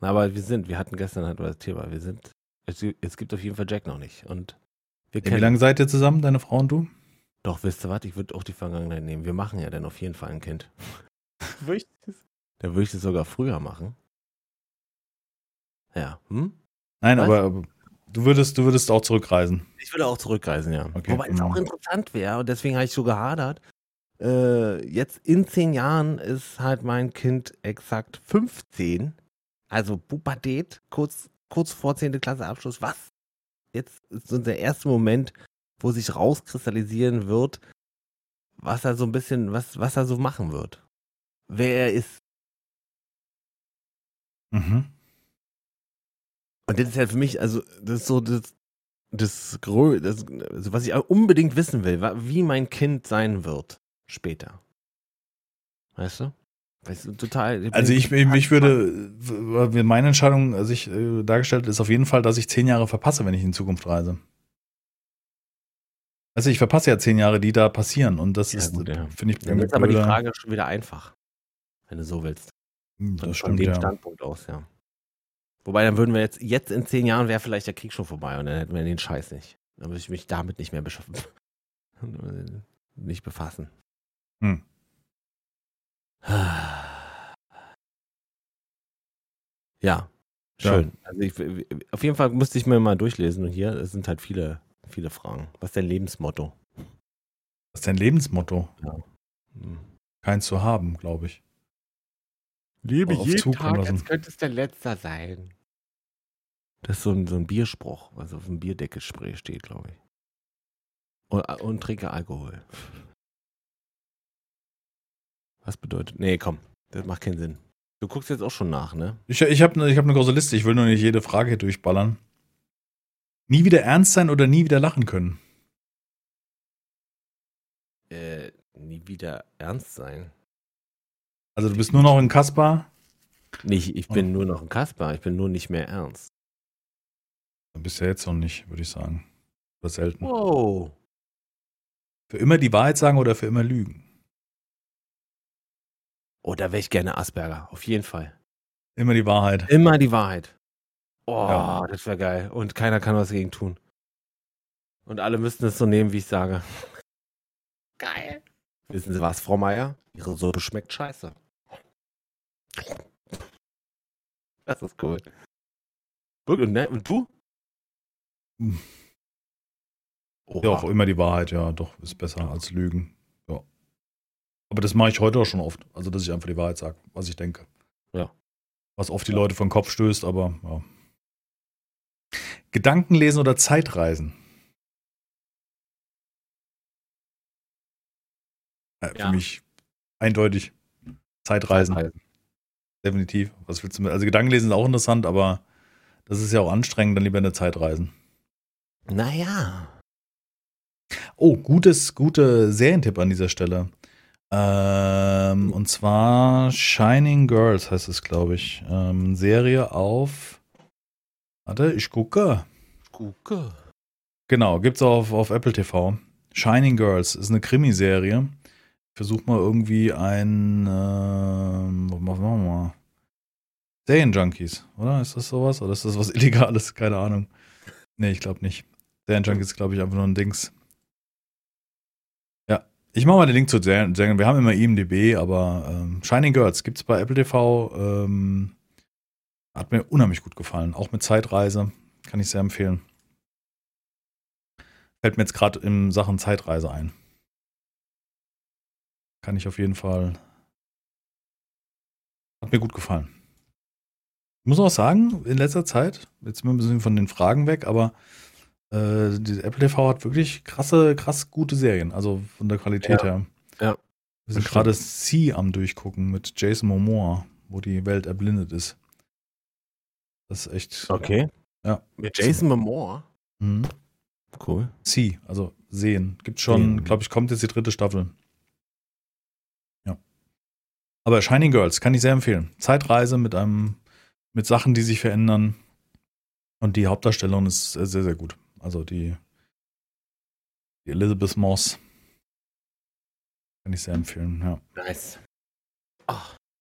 Aber wir sind, wir hatten gestern halt das Thema, wir sind, es, es gibt auf jeden Fall Jack noch nicht. Und wir Wie lange seid ihr zusammen, deine Frau und du? Doch, wisst ihr was? Ich würde auch die Vergangenheit nehmen. Wir machen ja dann auf jeden Fall ein Kind. würde ich das? Da würde ich das sogar früher machen. Ja. Hm? Nein, Was? aber, aber du würdest, du würdest auch zurückreisen. Ich würde auch zurückreisen, ja. Okay. Wobei es auch Mhm. interessant wäre, und deswegen habe ich so gehadert. Äh, jetzt in zehn Jahren ist halt mein Kind exakt 15. Also Pubertät, kurz, kurz vor 10. Klasse Abschluss. Was? Jetzt ist so der erste Moment, wo sich rauskristallisieren wird, was er so ein bisschen, was, was er so machen wird. Wer er ist. Mhm. Und das ist halt für mich, also, das ist so das, das, das also was ich unbedingt wissen will, wie mein Kind sein wird später. Weißt du? Weißt du, total. Also ich, ich, ich würde, meine Entscheidung sich äh, dargestellt ist auf jeden Fall, dass ich zehn Jahre verpasse, wenn ich in Zukunft reise. Also ich verpasse ja zehn Jahre, die da passieren und das Ja, ist, gut, ja. finde ich, Dann ist aber die blöder. Frage schon wieder einfach. Wenn du so willst. Hm, Von, Das von stimmt, dem ja. Standpunkt aus, ja. Wobei, dann würden wir jetzt, jetzt in zehn Jahren wäre vielleicht der Krieg schon vorbei und dann hätten wir den Scheiß nicht. Dann würde ich mich damit nicht mehr beschaffen. nicht befassen. Hm. Ja, schön. Also ich, auf jeden Fall musste ich mir mal durchlesen und hier es sind halt viele, viele Fragen. Was ist dein Lebensmotto? Das ist dein Lebensmotto. Hm. Keins zu haben, glaube ich. Lebe jeden zukommen Tag, lassen. als könnte es der letzter sein. Das ist so ein, so ein Bierspruch, was auf dem Bierdeckelspray steht, glaube ich. Und, und trinke Alkohol. Was bedeutet. Nee, komm, das macht keinen Sinn. Du guckst jetzt auch schon nach, ne? Ich, ich habe ne, ich hab eine große Liste, ich will nur nicht jede Frage hier durchballern. Nie wieder ernst sein oder nie wieder lachen können. Äh, nie wieder ernst sein. Also du bist nur noch ein Kasper. Nicht, ich bin nur noch ein Kasper, ich bin nur nicht mehr ernst. Du bist ja jetzt noch nicht, würde ich sagen. Oder selten. Wow. Für immer die Wahrheit sagen oder für immer lügen? Oh, da wäre ich gerne Asperger, auf jeden Fall. Immer die Wahrheit. Immer die Wahrheit. Oh, Ja. das wäre geil. Und keiner kann was dagegen tun. Und alle müssten es so nehmen, wie ich sage. Geil. Wissen Sie was, Frau Meier? Ihre Suppe schmeckt scheiße. Das ist cool. Gut, und, ne? und du? Hm. Oha. Ja, auch immer die Wahrheit, ja, doch, ist besser als Lügen. Ja. Aber das mache ich heute auch schon oft. Also, dass ich einfach die Wahrheit sage, was ich denke. Ja. Was oft die Leute vor den Kopf stößt, aber ja. Gedanken lesen oder Zeitreisen? Äh, Ja. Für mich eindeutig Zeitreisen, Zeitreisen. definitiv. Was willst du mit? Also Gedankenlesen ist auch interessant, aber das ist ja auch anstrengend, dann lieber in der Zeit reisen. Naja. Oh, gutes, gute Serientipp an dieser Stelle. Ähm, und zwar Shining Girls heißt es, glaube ich. Ähm, Serie auf. Warte, ich gucke. Gucke. Genau, gibt's auch auf, auf Apple TV. Shining Girls ist eine Krimiserie. Versuch mal irgendwie ein. Ähm, was machen wir mal? Serienjunkies, oder? Ist das sowas? Oder ist das was Illegales? Keine Ahnung. Nee, ich glaube nicht. Serienjunkies ist, glaube ich, einfach nur ein Dings. Ich mache mal den Link zu Serien. Wir haben immer IMDb, aber ähm, Shining Girls gibt's bei Apple TV. Ähm, hat mir unheimlich gut gefallen. Auch mit Zeitreise. Kann ich sehr empfehlen. Fällt mir jetzt gerade in Sachen Zeitreise ein. Kann ich auf jeden Fall. Hat mir gut gefallen. Ich muss auch sagen, in letzter Zeit, jetzt sind wir ein bisschen von den Fragen weg, aber äh, die Apple TV hat wirklich krasse, krass gute Serien, also von der Qualität Ja. her. Ja. Wir sind gerade C am Durchgucken mit Jason Momoa, wo die Welt erblindet ist. Das ist echt. Okay. Ja. Mit Jason Momoa. Mhm. Cool. C, also sehen. Gibt schon, glaube ich, kommt jetzt die dritte Staffel. Ja. Aber Shining Girls kann ich sehr empfehlen. Zeitreise mit einem, mit Sachen, die sich verändern. Und die Hauptdarstellerin ist sehr, sehr gut. Also die, die Elizabeth Moss. Kann ich sehr empfehlen, ja. Nice.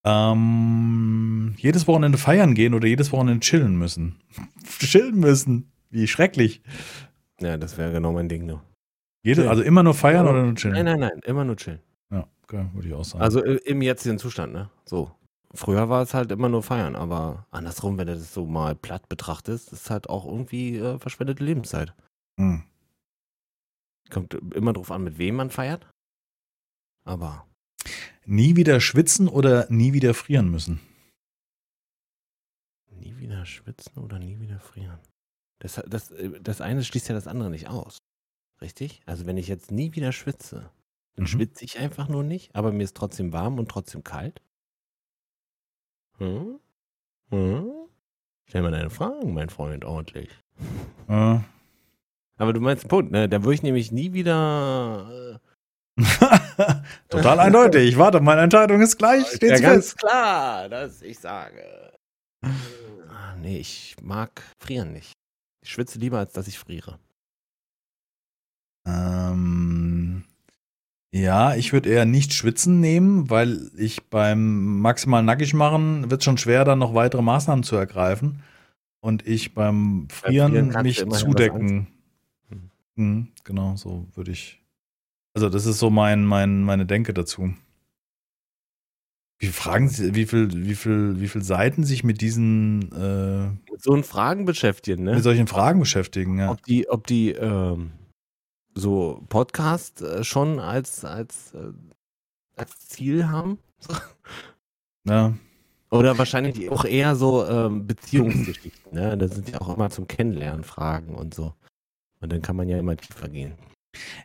Ähm, jedes Wochenende feiern gehen oder jedes Wochenende chillen müssen. chillen müssen. Wie schrecklich. Ja, das wäre genau mein Ding nur. Jede, Chillen. also immer nur feiern oder nur chillen? Nein, nein, nein, immer nur chillen. Ja, okay, würde ich auch sagen. Also i- im jetzigen Zustand, ne? So. Früher war es halt immer nur feiern, aber andersrum, wenn du das so mal platt betrachtest, ist halt auch irgendwie äh, verschwendete Lebenszeit. Hm. Kommt immer drauf an, mit wem man feiert. Aber Nie wieder schwitzen oder nie wieder frieren müssen. nie wieder schwitzen oder nie wieder frieren. Das, das, das eine schließt ja das andere nicht aus. Richtig? Also wenn ich jetzt nie wieder schwitze, dann Mhm. schwitze ich einfach nur nicht, aber mir ist trotzdem warm und trotzdem kalt. Hm? Hm? Stell mal deine Fragen, mein Freund, ordentlich. Äh. Aber du meinst den Punkt, ne? Da würde ich nämlich nie wieder. Total eindeutig. Warte, meine Entscheidung ist gleich. Steht's ja, ganz fest. klar, dass ich sage. Ah, nee, ich mag frieren nicht. Ich schwitze lieber, als dass ich friere. Ähm, ja, ich würde eher nicht schwitzen nehmen, weil ich beim maximal nackig machen wird schon schwer, dann noch weitere Maßnahmen zu ergreifen. Und ich beim Frieren, mich zudecken. Hm. Hm, genau, so würde ich. Also, das ist so mein, mein, meine Denke dazu. Wie fragen Sie, wie viel, wie viel, wie viel Seiten sich mit diesen äh, mit so Fragen beschäftigen, ne? Mit solchen Fragen beschäftigen, ja. Ob die, ob die ähm, so Podcast äh, schon als, als, äh, als Ziel haben. Ja. Oder wahrscheinlich auch eher so ähm, Beziehungsgeschichten, ne? Das sind ja auch immer zum Kennenlernen Fragen und so. Und dann kann man ja immer tiefer gehen.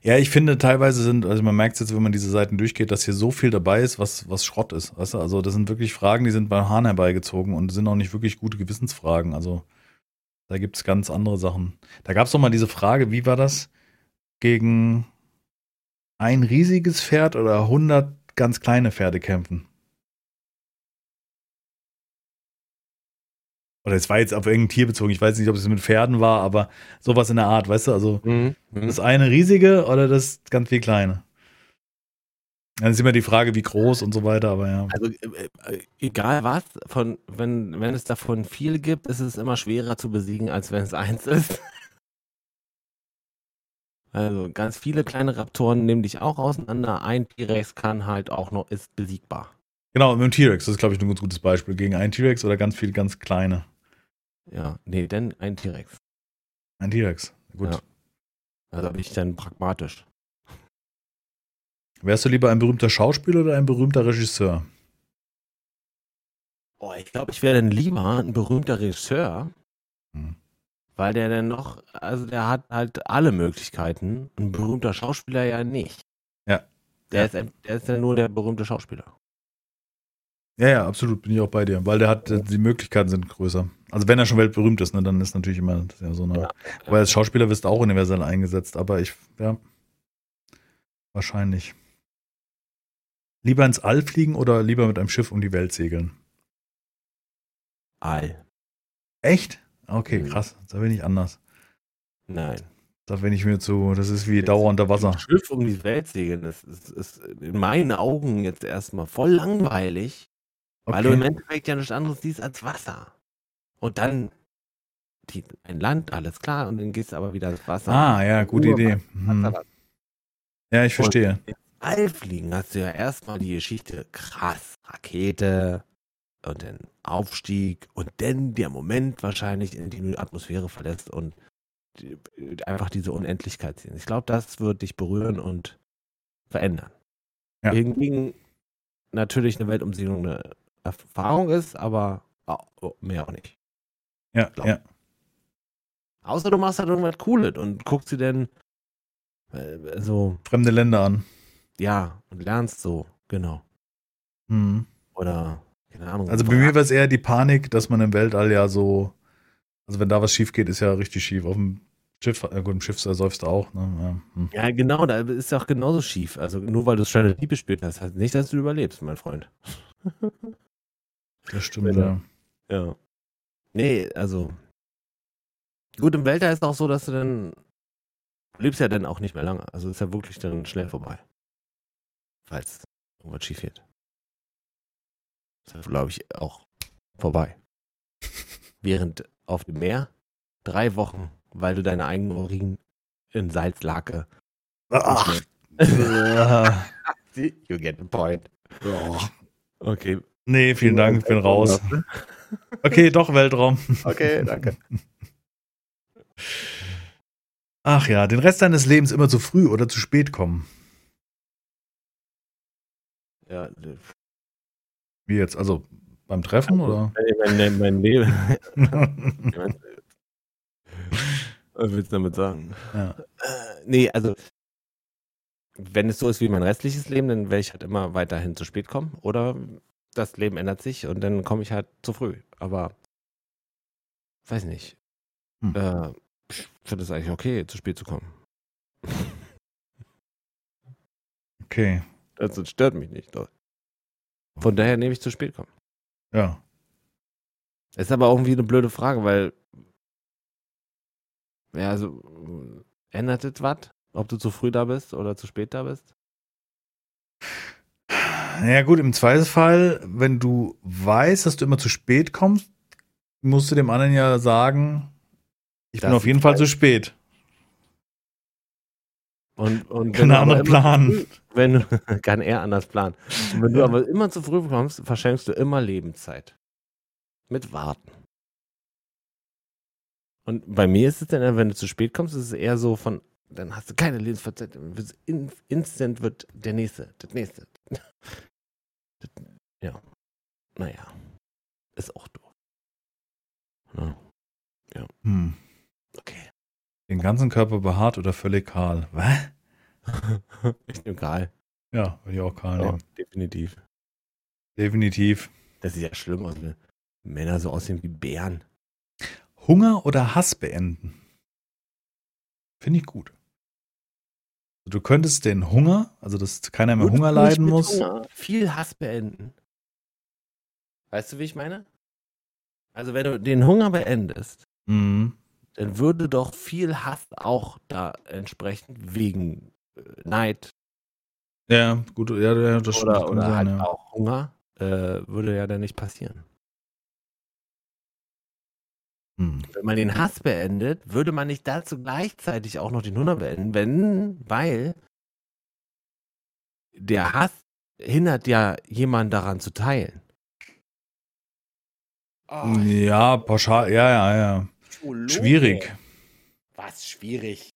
Ja, ich finde teilweise sind, also man merkt jetzt, wenn man diese Seiten durchgeht, dass hier so viel dabei ist, was, was Schrott ist. Weißt du? Also das sind wirklich Fragen, die sind beim Hahn herbeigezogen und sind auch nicht wirklich gute Gewissensfragen. Also da gibt es ganz andere Sachen. Da gab es doch mal diese Frage, wie war das? Gegen ein riesiges Pferd oder 100 ganz kleine Pferde kämpfen. Oder es war jetzt auf irgendein Tier bezogen. Ich weiß nicht, ob es mit Pferden war, aber sowas in der Art, weißt du? Also mhm. mhm. das eine riesige oder das ganz viel kleine. Dann ist immer die Frage, wie groß und so weiter, aber ja. Also äh, äh, egal was, von, wenn, wenn es davon viel gibt, ist es immer schwerer zu besiegen, als wenn es eins ist. Also ganz viele kleine Raptoren nehmen dich auch auseinander. Ein T-Rex kann halt auch noch, ist besiegbar. Genau, mit dem T-Rex, das ist, glaube ich, ein ganz gutes Beispiel. Gegen einen T-Rex oder ganz viele ganz kleine. Ja, nee, denn ein T-Rex. Ein T-Rex, gut. Ja. Also bin ich dann pragmatisch. Wärst du lieber ein berühmter Schauspieler oder ein berühmter Regisseur? Boah, ich glaube, ich wäre dann lieber ein berühmter Regisseur. Hm. Weil der dann noch, also der hat halt alle Möglichkeiten. Ein berühmter Schauspieler ja nicht. Ja. Der, ja. Ist, der ist ja nur der berühmte Schauspieler. Ja, ja, absolut, bin ich auch bei dir. Weil der hat, die Möglichkeiten sind größer. Also wenn er schon weltberühmt ist, ne, dann ist natürlich immer ja, so eine. Ja, weil als Schauspieler wirst du auch universell eingesetzt, aber ich, ja. Wahrscheinlich. Lieber ins All fliegen oder lieber mit einem Schiff um die Welt segeln? All. Echt? Okay, mhm. krass. Da bin ich anders. Nein. Da bin ich mir zu, das ist wie Dauer unter Wasser. Schiff um die Welt segeln, das ist, ist in meinen Augen jetzt erstmal voll langweilig, okay. weil du im Endeffekt ja nichts anderes siehst als Wasser. Und dann die, ein Land, alles klar, und dann gehst du aber wieder ins Wasser. Ah, ja, gute Idee. Hm. Ja, ich verstehe. Und All fliegen hast du ja erstmal die Geschichte, krass, Rakete, und den Aufstieg und dann der Moment wahrscheinlich, in dem du die Atmosphäre verlässt und die, einfach diese Unendlichkeit sehen. Ich glaube, das wird dich berühren und verändern. Ja. Hingegen natürlich eine Weltumsegelung eine Erfahrung ist, aber mehr auch nicht. Ja, ja. Außer du machst halt irgendwas Cooles und guckst dir denn äh, so fremde Länder an. Ja, und lernst so, genau. Mhm. Oder keine Ahnung. Also bei mir war es eher die Panik, dass man im Weltall ja so, also wenn da was schief geht, ist ja richtig schief. Auf dem Schiff, äh gut, im Schiff säufst du auch. Ne? Ja, hm. ja, genau, da ist ja auch genauso schief. Also nur weil du Strategie Deep gespielt hast, heißt nicht, dass du überlebst, mein Freund. das stimmt, ja. Ja. Nee, also. Gut, im Weltall ist es auch so, dass du dann. Du lebst ja dann auch nicht mehr lange. Also ist ja wirklich dann schnell vorbei. Falls irgendwas schief geht. Das ist, glaube ich, auch vorbei. Während auf dem Meer drei Wochen, weil du deine eigenen Urin in Salzlake. Ach. you get the point. Okay. Nee, vielen Dank, ich bin raus. Okay, doch Weltraum. Okay, danke. Ach ja, den Rest deines Lebens immer zu früh oder zu spät kommen. Ja, wie jetzt? Also beim Treffen oder? Mein, mein Leben. Was willst du damit sagen? Ja. Äh, nee, also wenn es so ist wie mein restliches Leben, dann werde ich halt immer weiterhin zu spät kommen. Oder das Leben ändert sich und dann komme ich halt zu früh. Aber weiß nicht. Hm. Äh, ich finde es eigentlich okay, zu spät zu kommen. Okay. Also stört mich nicht. Doch. Von daher nehme ich zu spät kommen. Ja. Ist aber irgendwie eine blöde Frage, weil ja, also ändert es was, ob du zu früh da bist oder zu spät da bist? Naja, gut, im Zweifelsfall, wenn du weißt, dass du immer zu spät kommst, musst du dem anderen ja sagen, ich Das bin auf jeden Fall zu spät. Und, und anders immer planen. Wenn du, kann er anders planen. Und wenn du Ja. aber immer zu früh kommst, verschenkst du immer Lebenszeit. Mit Warten. Und bei mir ist es dann, wenn du zu spät kommst, ist es eher so von, dann hast du keine Lebenszeit. In, instant wird der nächste, das nächste. Das, ja. Naja. Ist auch doof. Ja, Hm. okay. Den ganzen Körper behaart oder völlig kahl? Was? Ich nehme Karl. Ja, würde ich auch kahl Ja, nehmen. definitiv. Definitiv. Das sieht ja schlimm aus, wenn Männer so aussehen wie Bären. Hunger oder Hass beenden? Finde ich gut. Du könntest den Hunger, also dass keiner mehr Würdest Hunger leiden muss. Hunger viel Hass beenden. Weißt du, wie ich meine? Also, wenn du den Hunger beendest, Mhm. dann würde doch viel Hass auch da entsprechend wegen Neid Ja, gut, ja, ja das stimmt. oder, kann oder sein, halt ja. auch Hunger, äh, würde ja dann nicht passieren. Hm. Wenn man den Hass beendet, würde man nicht dazu gleichzeitig auch noch den Hunger beenden, wenn, weil der Hass hindert ja jemanden daran zu teilen. Oh, Ja, pauschal, ja, ja, ja. Schwierig. Was schwierig?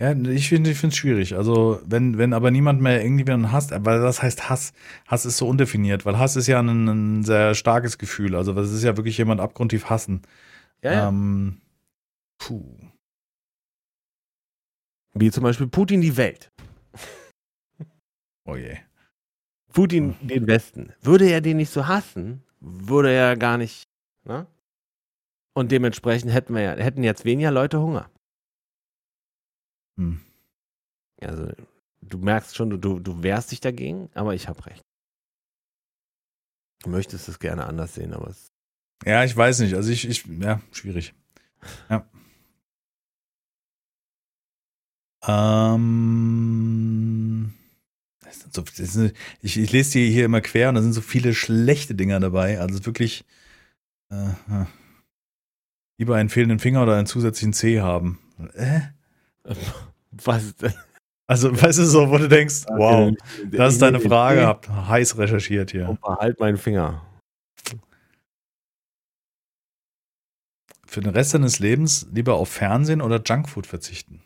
Ja, ich finde es schwierig. Also, wenn, wenn aber niemand mehr irgendwie einen hasst, weil das heißt Hass. Hass ist so undefiniert, weil Hass ist ja ein, ein sehr starkes Gefühl. Also, das ist ja wirklich jemand abgrundtief hassen. Ja, ja. Ähm, puh. Wie zum Beispiel Putin die Welt. Oh je. Putin den Westen. Würde er den nicht so hassen, würde er gar nicht. Ne? Und dementsprechend hätten wir ja, hätten jetzt weniger Leute Hunger. Hm. Also, du merkst schon, du, du, wehrst dich dagegen, aber ich habe recht. Du möchtest es gerne anders sehen, aber es. Ja, ich weiß nicht. Also, ich, ich ja, schwierig. Ja. Ähm. So, ich, ich lese die hier immer quer und da sind so viele schlechte Dinger dabei. Also wirklich äh, äh. lieber einen fehlenden Finger oder einen zusätzlichen C haben. Äh? Was? Also, weißt du, so, wo du denkst, wow, das ist deine Frage, hab heiß recherchiert hier. Und behalt meinen Finger. Für den Rest deines Lebens lieber auf Fernsehen oder Junkfood verzichten.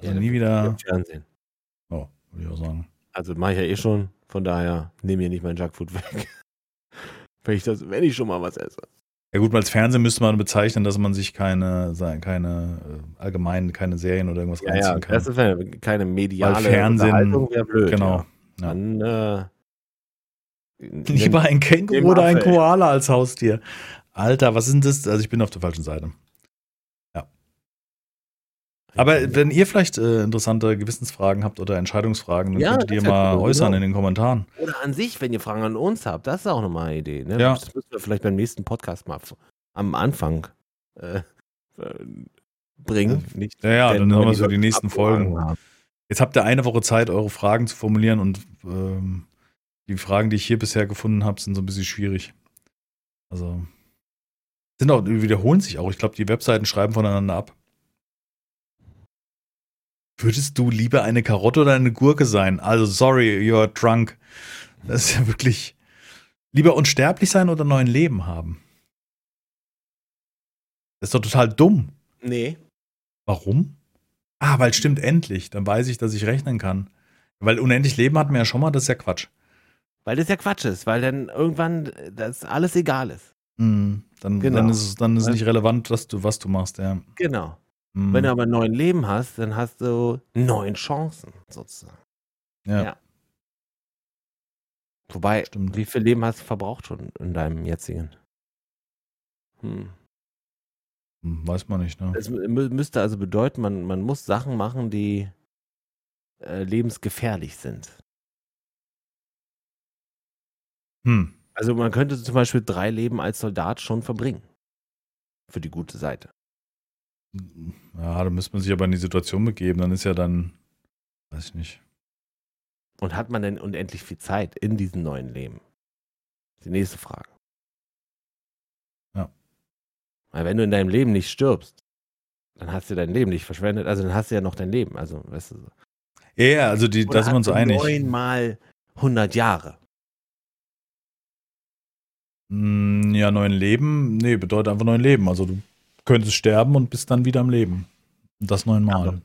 Also nie wieder. Fernsehen. Oh, würde ich auch sagen. Also mache ich ja eh schon, von daher nehme mir nicht mein Junkfood weg. wenn ich das, wenn ich schon mal was esse. Ja gut, als Fernsehen müsste man bezeichnen, dass man sich keine, keine äh, allgemein keine Serien oder irgendwas Ja, ja, reinziehen kann. das ist ja keine mediale Weil Fernsehen- wäre blöd. genau. Ja. Ja. Dann äh, Lieber ein Känguru oder ein. Koala als Haustier. Alter, was ist denn das? Also ich bin auf der falschen Seite. Aber wenn ihr vielleicht äh, interessante Gewissensfragen habt oder Entscheidungsfragen, dann Ja, könntet ihr mal wir, äußern genau. in den Kommentaren. Oder an sich, wenn ihr Fragen an uns habt, das ist auch nochmal eine Idee. Ne? Ja. Das müssen wir vielleicht beim nächsten Podcast mal am Anfang äh, bringen. Nicht, Ja, ja, dann haben wir so die nächsten Folgen. haben. Jetzt habt ihr eine Woche Zeit, eure Fragen zu formulieren und ähm, die Fragen, die ich hier bisher gefunden habe, sind so ein bisschen schwierig. Also sind auch, wiederholen sich auch. Ich glaube, die Webseiten schreiben voneinander ab. Würdest du lieber eine Karotte oder eine Gurke sein? Also, sorry, you're drunk. Das ist ja wirklich. Lieber unsterblich sein oder neuen Leben haben? Das ist doch total dumm. Nee. Warum? Ah, weil stimmt endlich. Dann weiß ich, dass ich rechnen kann. Weil unendlich Leben hatten wir ja schon mal, das ist ja Quatsch. Weil das ja Quatsch ist, weil dann irgendwann äh, das alles egal ist. Mhm. Dann, Genau. dann ist es, dann ist es nicht relevant, was du, was du machst, ja. Genau. Mhm. Wenn du aber neun Leben hast, dann hast du neun Chancen, sozusagen. ja. ja. Wobei, Stimmt. wie viel Leben hast du verbraucht schon in deinem jetzigen? Hm. Hm, Weiß man nicht, ne? Es mü- müsste also bedeuten, man, man muss Sachen machen, die äh, lebensgefährlich sind. Hm. Also man könnte zum Beispiel drei Leben als Soldat schon verbringen. Für die gute Seite. Ja, da müsste man sich aber in die Situation begeben. Dann ist ja dann, weiß ich nicht. Und hat man denn unendlich viel Zeit in diesem neuen Leben? Die nächste Frage. Ja. Weil wenn du in deinem Leben nicht stirbst, dann hast du dein Leben nicht verschwendet. Also dann hast du ja noch dein Leben. Also, weißt du so. Ja, yeah, also die, da sind wir uns einig. Neunmal 100 Jahre. Hm, ja, neun Leben, nee, bedeutet einfach neun Leben. Also du könntest sterben und bist dann wieder am Leben. Und das neunmal.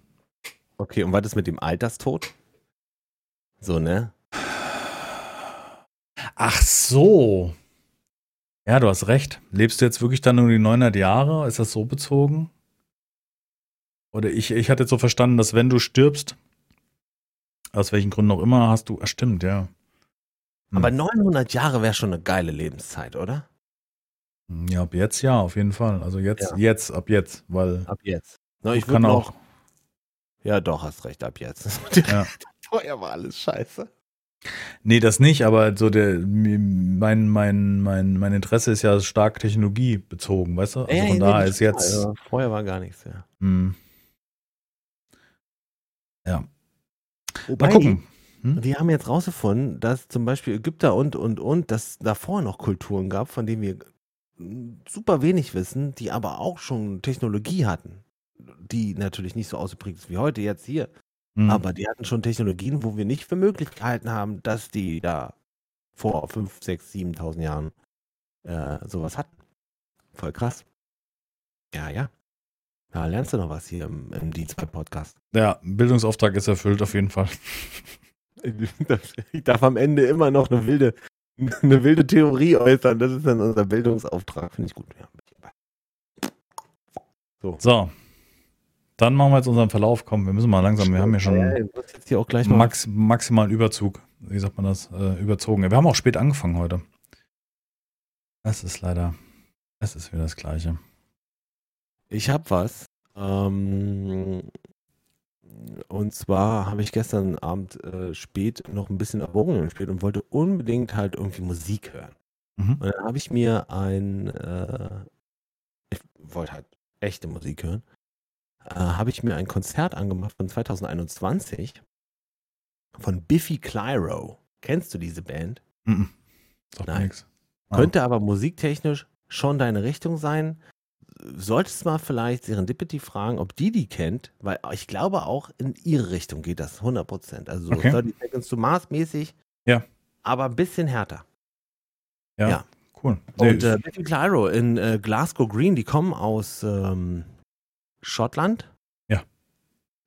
Okay, und was ist mit dem Alterstod? So, ne? Ach so. Ja, du hast recht. Lebst du jetzt wirklich dann nur die 900 Jahre? Ist das so bezogen? Oder ich, ich hatte jetzt so verstanden, dass wenn du stirbst, aus welchen Gründen auch immer, hast du, ach stimmt, ja. Hm. Aber 900 Jahre wäre schon eine geile Lebenszeit, oder? Ja, ab jetzt ja, auf jeden Fall. Also jetzt, ja. jetzt, ab jetzt, weil. Ab jetzt. Na, ich kann auch. Ja, doch, hast recht, ab jetzt. Ja. Vorher war alles scheiße. Nee, das nicht, aber so der mein, mein, mein, mein Interesse ist ja stark technologiebezogen, weißt du? Also ja, von daher ist jetzt. Also vorher war gar nichts, ja. Hm. Ja. Wobei, Mal gucken. Hm? Wir haben jetzt rausgefunden, dass zum Beispiel Ägypter und, und, und, dass davor noch Kulturen gab, von denen wir super wenig wissen, die aber auch schon Technologie hatten. Die natürlich nicht so ausgeprägt ist wie heute jetzt hier. Mhm. Aber die hatten schon Technologien, wo wir nicht für möglich gehalten haben, dass die da vor 5, 6, 7.000 Jahren äh, sowas hatten. Voll krass. Ja, ja. Ja, lernst du noch was hier im, im D2-Podcast. Ja, Bildungsauftrag ist erfüllt auf jeden Fall. Ich darf am Ende immer noch eine wilde, eine wilde Theorie äußern. Das ist dann unser Bildungsauftrag. Finde ich gut. So. so. Dann machen wir jetzt unseren Verlauf. Komm, wir müssen mal langsam. Wir haben ja schon ja, max, maximalen Überzug. Wie sagt man das? Äh, überzogen. Wir haben auch spät angefangen heute. Das ist leider. Es ist wieder das Gleiche. Ich habe was. Ähm, und zwar habe ich gestern Abend äh, spät noch ein bisschen Erwogen gespielt und wollte unbedingt halt irgendwie Musik hören. Mhm. Und dann habe ich mir ein, äh, ich wollte halt echte Musik hören, äh, habe ich mir ein Konzert angemacht von 2021 von Biffy Clyro. Kennst du diese Band? Mhm. Doch Nein. Nix. Ah. Könnte aber musiktechnisch schon deine Richtung sein solltest mal vielleicht Serendipity fragen, ob die die kennt, weil ich glaube auch in ihre Richtung geht das 100%. Also so okay. 30 Seconds to Mars mäßig. Ja. Aber ein bisschen härter. Ja. ja. Cool. Und äh, Betty Claro in äh, Glasgow Green, die kommen aus ähm, Schottland. Ja.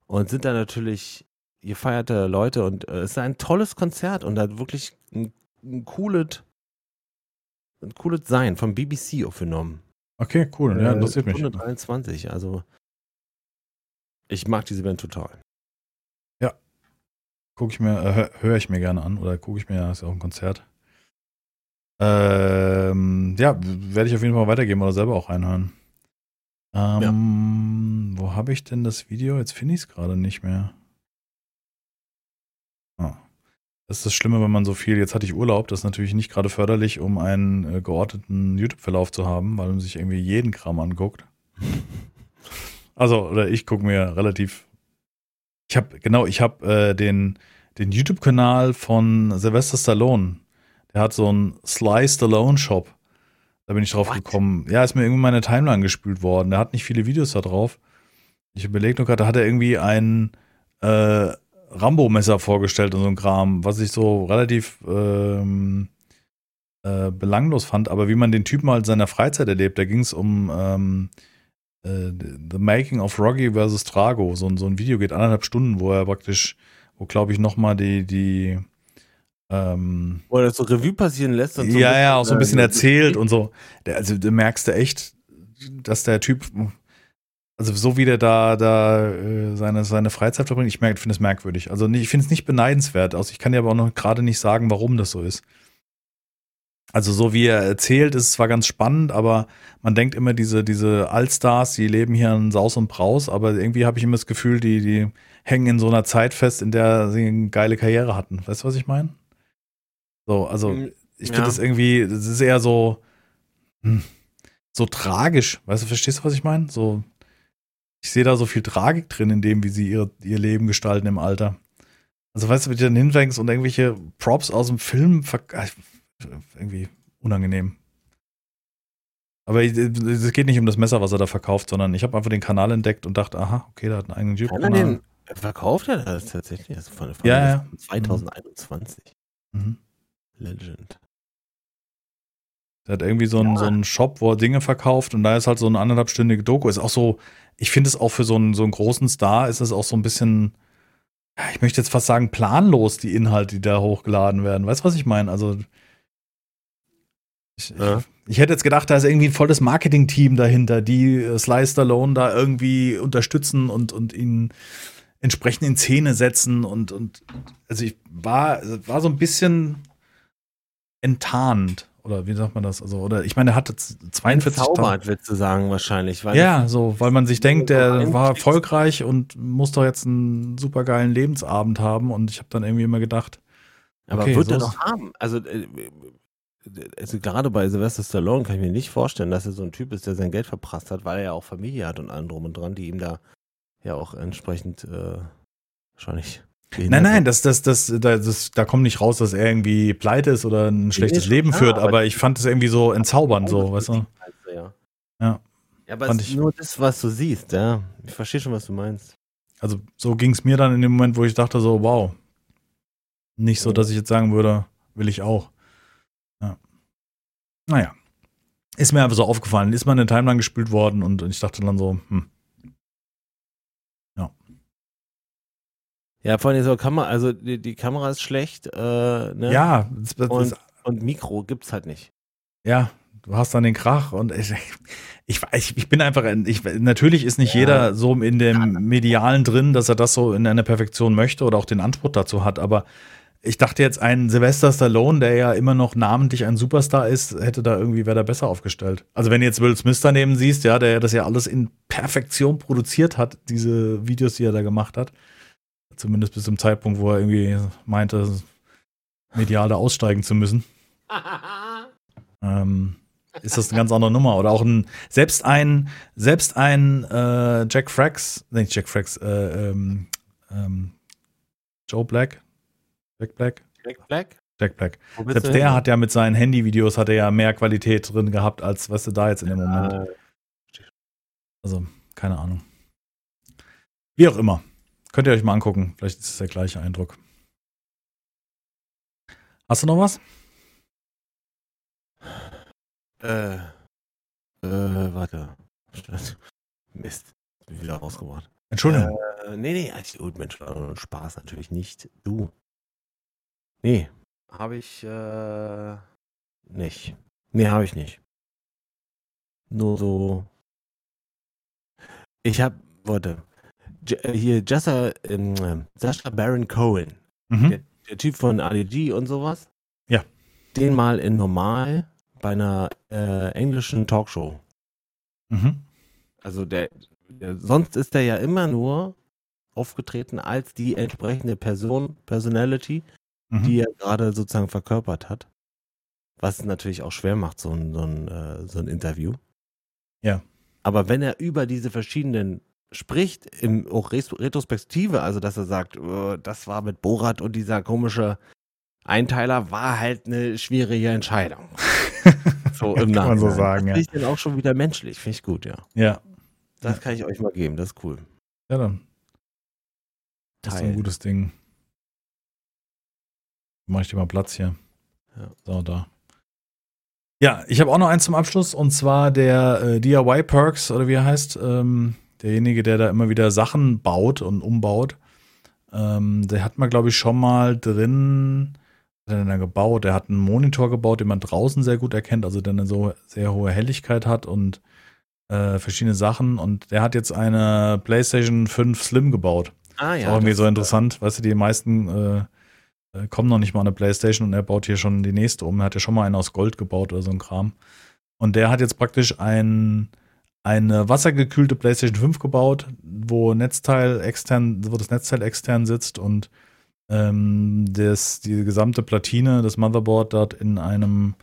Und sind da natürlich gefeierte Leute und äh, es ist ein tolles Konzert und hat wirklich ein, ein cooles ein cooles Sein vom BBC aufgenommen. Okay, cool. Ja, äh, interessiert mich. 123, also ich mag diese Band total. Ja. Gucke ich mir, äh, höre ich mir gerne an oder gucke ich mir, ist ja auch ein Konzert. Ähm, ja, werde ich auf jeden Fall weitergeben oder selber auch reinhören. Ähm, ja. Wo habe ich denn das Video? Jetzt finde ich es gerade nicht mehr. Ah. Das ist das Schlimme, wenn man so viel, jetzt hatte ich Urlaub, das ist natürlich nicht gerade förderlich, um einen äh, geordneten YouTube-Verlauf zu haben, weil man sich irgendwie jeden Kram anguckt. Also, oder ich gucke mir relativ. Ich habe, genau, ich habe äh, den, den YouTube-Kanal von Sylvester Stallone. Der hat so einen Sly Stallone Shop. Da bin ich drauf What? gekommen. Ja, ist mir irgendwie meine Timeline gespült worden. Der hat nicht viele Videos da drauf. Ich überlege nur gerade, da hat er irgendwie einen äh, Rambo-Messer vorgestellt und so ein Kram, was ich so relativ ähm, äh, belanglos fand. Aber wie man den Typen halt seiner Freizeit erlebt, da ging es um ähm, äh, The Making of Rocky vs. Trago. So, so ein Video geht anderthalb Stunden, wo er praktisch, wo glaube ich nochmal die, die ähm, wo er das so Revue passieren lässt. Und so ja, ja, auch so ein bisschen äh, erzählt und so. Der, also du merkst du echt, dass der Typ also so wie der da, da äh, seine, seine Freizeit verbringt, ich finde es merkwürdig. Also ich finde es nicht beneidenswert. Also ich kann dir aber auch noch gerade nicht sagen, warum das so ist. Also so wie er erzählt, ist es zwar ganz spannend, aber man denkt immer, diese, diese Allstars, die leben hier in Saus und Braus, aber irgendwie habe ich immer das Gefühl, die, die hängen in so einer Zeit fest, in der sie eine geile Karriere hatten. Weißt du, was ich meine? So, also Mm, ich ja. finde das irgendwie, das ist eher so, hm, so tragisch. Weißt du, verstehst du, was ich meine? So, ich sehe da so viel Tragik drin, in dem, wie sie ihre, ihr Leben gestalten im Alter. Also, weißt du, wie du dann hinfängst und irgendwelche Props aus dem Film, ah, irgendwie unangenehm. Aber es geht nicht um das Messer, was er da verkauft, sondern ich habe einfach den Kanal entdeckt und dachte, aha, okay, da hat einen eigenen YouTube-Kanal. verkauft er das tatsächlich? Das ist von, von Ja, ja. 2021. Mhm. Legend. Der hat irgendwie so einen, Ja. so einen Shop, wo er Dinge verkauft und da ist halt so eine anderthalbstündige Doku. Ist auch so, ich finde es auch für so einen, so einen großen Star ist es auch so ein bisschen, ich möchte jetzt fast sagen, planlos, die Inhalte, die da hochgeladen werden. Weißt du, was ich meine? Also, ich, Ja. ich, ich hätte jetzt gedacht, da ist irgendwie ein volles Marketing-Team dahinter, die äh, Sly Stallone da irgendwie unterstützen und, und ihn entsprechend in Szene setzen und, und also ich war, war so ein bisschen enttarnt. Oder wie sagt man das? Also, oder ich meine, er hatte 42 Zaubert, würdest du sagen, wahrscheinlich. Ja, so, weil man sich denkt, der war erfolgreich und muss doch jetzt einen supergeilen Lebensabend haben. Und ich habe dann irgendwie immer gedacht, Aber Okay, wird so er doch haben. Also, äh, also gerade bei Sylvester Stallone kann ich mir nicht vorstellen, dass er so ein Typ ist, der sein Geld verprasst hat, weil er ja auch Familie hat und allem drum und dran, die ihm da ja auch entsprechend äh, wahrscheinlich. Nein, nein, das, das, das, da, das, da kommt nicht raus, dass er irgendwie pleite ist oder ein schlechtes Leben klar, führt, aber aber ich fand es irgendwie so entzaubernd, so, weißt du? Ja. Ja. Ja, aber es ist nur das, was du siehst, ja. Ich verstehe schon, was du meinst. Also so ging es mir dann in dem Moment, wo ich dachte so, wow. Nicht so, dass ich jetzt sagen würde, will ich auch. Ja. Naja. Ist mir einfach so aufgefallen. Ist mal in der Timeline gespült worden und ich dachte dann so, hm, Ja, vor allem so Kamera, also die, die Kamera ist schlecht, äh, ne? ja, das, das, Und, und Mikro gibt's halt nicht. ja, du hast dann den Krach und ich, ich, ich, ich bin einfach, ich, natürlich ist nicht Ja. jeder so in dem Medialen drin, dass er das so in einer Perfektion möchte oder auch den Anspruch dazu hat, aber ich dachte jetzt, ein Sylvester Stallone, der ja immer noch namentlich ein Superstar ist, hätte da irgendwie, wäre da besser aufgestellt. Also wenn du jetzt Will Smith daneben siehst, ja, der das ja alles in Perfektion produziert hat, diese Videos, die er da gemacht hat. Zumindest bis zum Zeitpunkt, wo er irgendwie meinte, medial da aussteigen zu müssen. ähm, ist das eine ganz andere Nummer. Oder auch ein, selbst ein, selbst ein äh, Jack Frax, nicht Jack Frax, äh, ähm, ähm, Joe Black, Jack Black, Jack Black? Jack Black. Selbst der hin? hat ja mit seinen Handyvideos hat er ja mehr Qualität drin gehabt, als was du da jetzt in dem Moment. Äh, Also, keine Ahnung. Wie auch immer. Könnt ihr euch mal angucken. Vielleicht ist es der gleiche Eindruck. Hast du noch was? Äh, äh, warte. Mist. Bin wieder rausgebracht. Entschuldigung. Äh, nee, nee, alles gut, Mensch, Spaß natürlich nicht. Du. Nee, habe ich äh, nicht. Nee, habe ich nicht. Nur so. Ich habe, warte. Äh, hier Jessa, ähm, äh, Sascha Baron Cohen, mhm. der, der Typ von ADG und sowas. Ja. Den mal in normal bei einer äh, englischen Talkshow. Mhm. Also der, der, sonst ist er ja immer nur aufgetreten als die entsprechende Person, Personality, Mhm. die er gerade sozusagen verkörpert hat. Was es natürlich auch schwer macht, so ein, so ein, äh, so ein Interview. Ja. Aber wenn er über diese verschiedenen spricht, im, auch Retrospektive, also dass er sagt, äh, das war mit Borat und dieser komische Einteiler, war halt eine schwierige Entscheidung. So im Kann man so Nachhinein. sagen, das ja. finde ich dann auch schon wieder menschlich, finde ich gut, ja. Ja. Das Ja. kann ich euch mal geben, das ist cool. Ja, dann. Das ist ein gutes Ding. Mach ich dir mal Platz hier. Ja. So, da. Ja, ich habe auch noch eins zum Abschluss und zwar der äh, DIY Perks oder wie er heißt. Ähm, derjenige, der da immer wieder Sachen baut und umbaut. Ähm, der hat man, glaube ich, schon mal drin. Hat er denn da gebaut? Der hat einen Monitor gebaut, den man draußen sehr gut erkennt, also der eine so sehr hohe Helligkeit hat und äh, verschiedene Sachen. Und der hat jetzt eine PlayStation 5 Slim gebaut. Ah ist auch irgendwie so interessant. Weißt du, die meisten äh, äh, kommen noch nicht mal an eine Playstation und er baut hier schon die nächste um. Er hat ja schon mal eine aus Gold gebaut oder so ein Kram. Und der hat jetzt praktisch ein, eine wassergekühlte PlayStation 5 gebaut, wo Netzteil extern, wo das Netzteil extern sitzt und ähm, das, die gesamte Platine, das Motherboard dort in einem,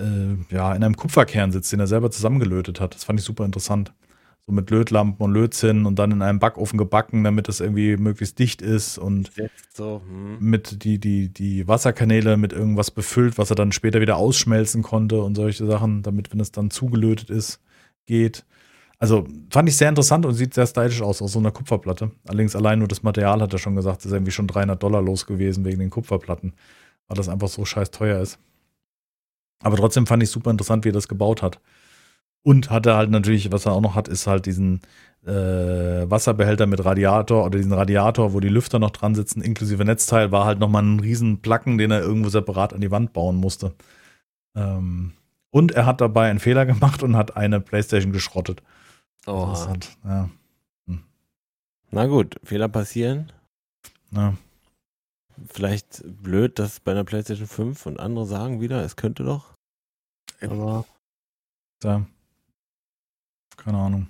äh, ja, in einem Kupferkern sitzt, den er selber zusammengelötet hat. Das fand ich super interessant so mit Lötlampen und Lötzinn und dann in einem Backofen gebacken, damit es irgendwie möglichst dicht ist und so, hm. mit die, die, die Wasserkanäle mit irgendwas befüllt, was er dann später wieder ausschmelzen konnte und solche Sachen, damit, wenn es dann zugelötet ist, geht. Also fand ich sehr interessant und sieht sehr stylisch aus, aus so einer Kupferplatte. Allerdings allein nur das Material, hat er schon gesagt, ist irgendwie schon 300 Dollar los gewesen wegen den Kupferplatten, weil das einfach so scheiß teuer ist. Aber trotzdem fand ich super interessant, wie er das gebaut hat. Und hat er halt natürlich, was er auch noch hat, ist halt diesen äh, Wasserbehälter mit Radiator oder diesen Radiator, wo die Lüfter noch dran sitzen, inklusive Netzteil, war halt nochmal ein riesen Placken, den er irgendwo separat an die Wand bauen musste. Ähm, und er hat dabei einen Fehler gemacht und hat eine Playstation geschrottet. Oh. Hat, ja. hm. Na gut, Fehler passieren. Ja. Vielleicht blöd, dass bei einer PlayStation 5 und andere sagen wieder, es könnte doch. Aber. Ja. Keine Ahnung.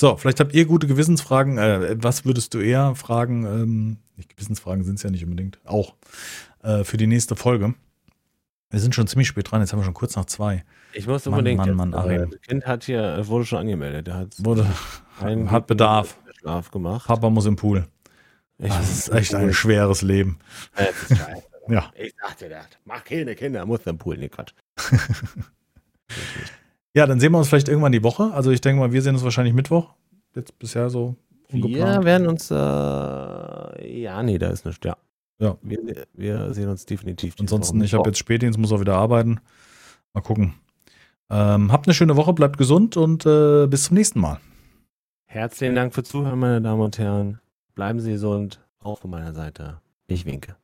So, vielleicht habt ihr gute Gewissensfragen. Äh, was würdest du eher fragen? Ähm, Gewissensfragen sind es ja nicht unbedingt. Auch äh, für die nächste Folge. Wir sind schon ziemlich spät dran. Jetzt haben wir schon kurz nach zwei. Ich muss unbedingt. Mann, Mann, Mann, jetzt, äh, Das Kind hat hier, wurde schon angemeldet. Der hat, wurde, hat Bedarf. Schlaf gemacht. Papa muss im Pool. Ich das ist echt ein schweres Leben. Das ja. Ich dachte, der mach keine Kinder, muss im Pool. Nee, Quatsch. Ja, dann sehen wir uns vielleicht irgendwann die Woche. Also ich denke mal, wir sehen uns wahrscheinlich Mittwoch. Jetzt bisher so ungeplant. Wir werden uns, äh, ja, nee, da ist nichts, ja. Ja. Wir, wir sehen uns definitiv. Ansonsten, ich habe jetzt Spätdienst, muss auch wieder arbeiten. Mal gucken. Ähm, habt eine schöne Woche, bleibt gesund und äh, bis zum nächsten Mal. Herzlichen Dank fürs Zuhören, meine Damen und Herren. Bleiben Sie gesund, auch von meiner Seite. Ich winke.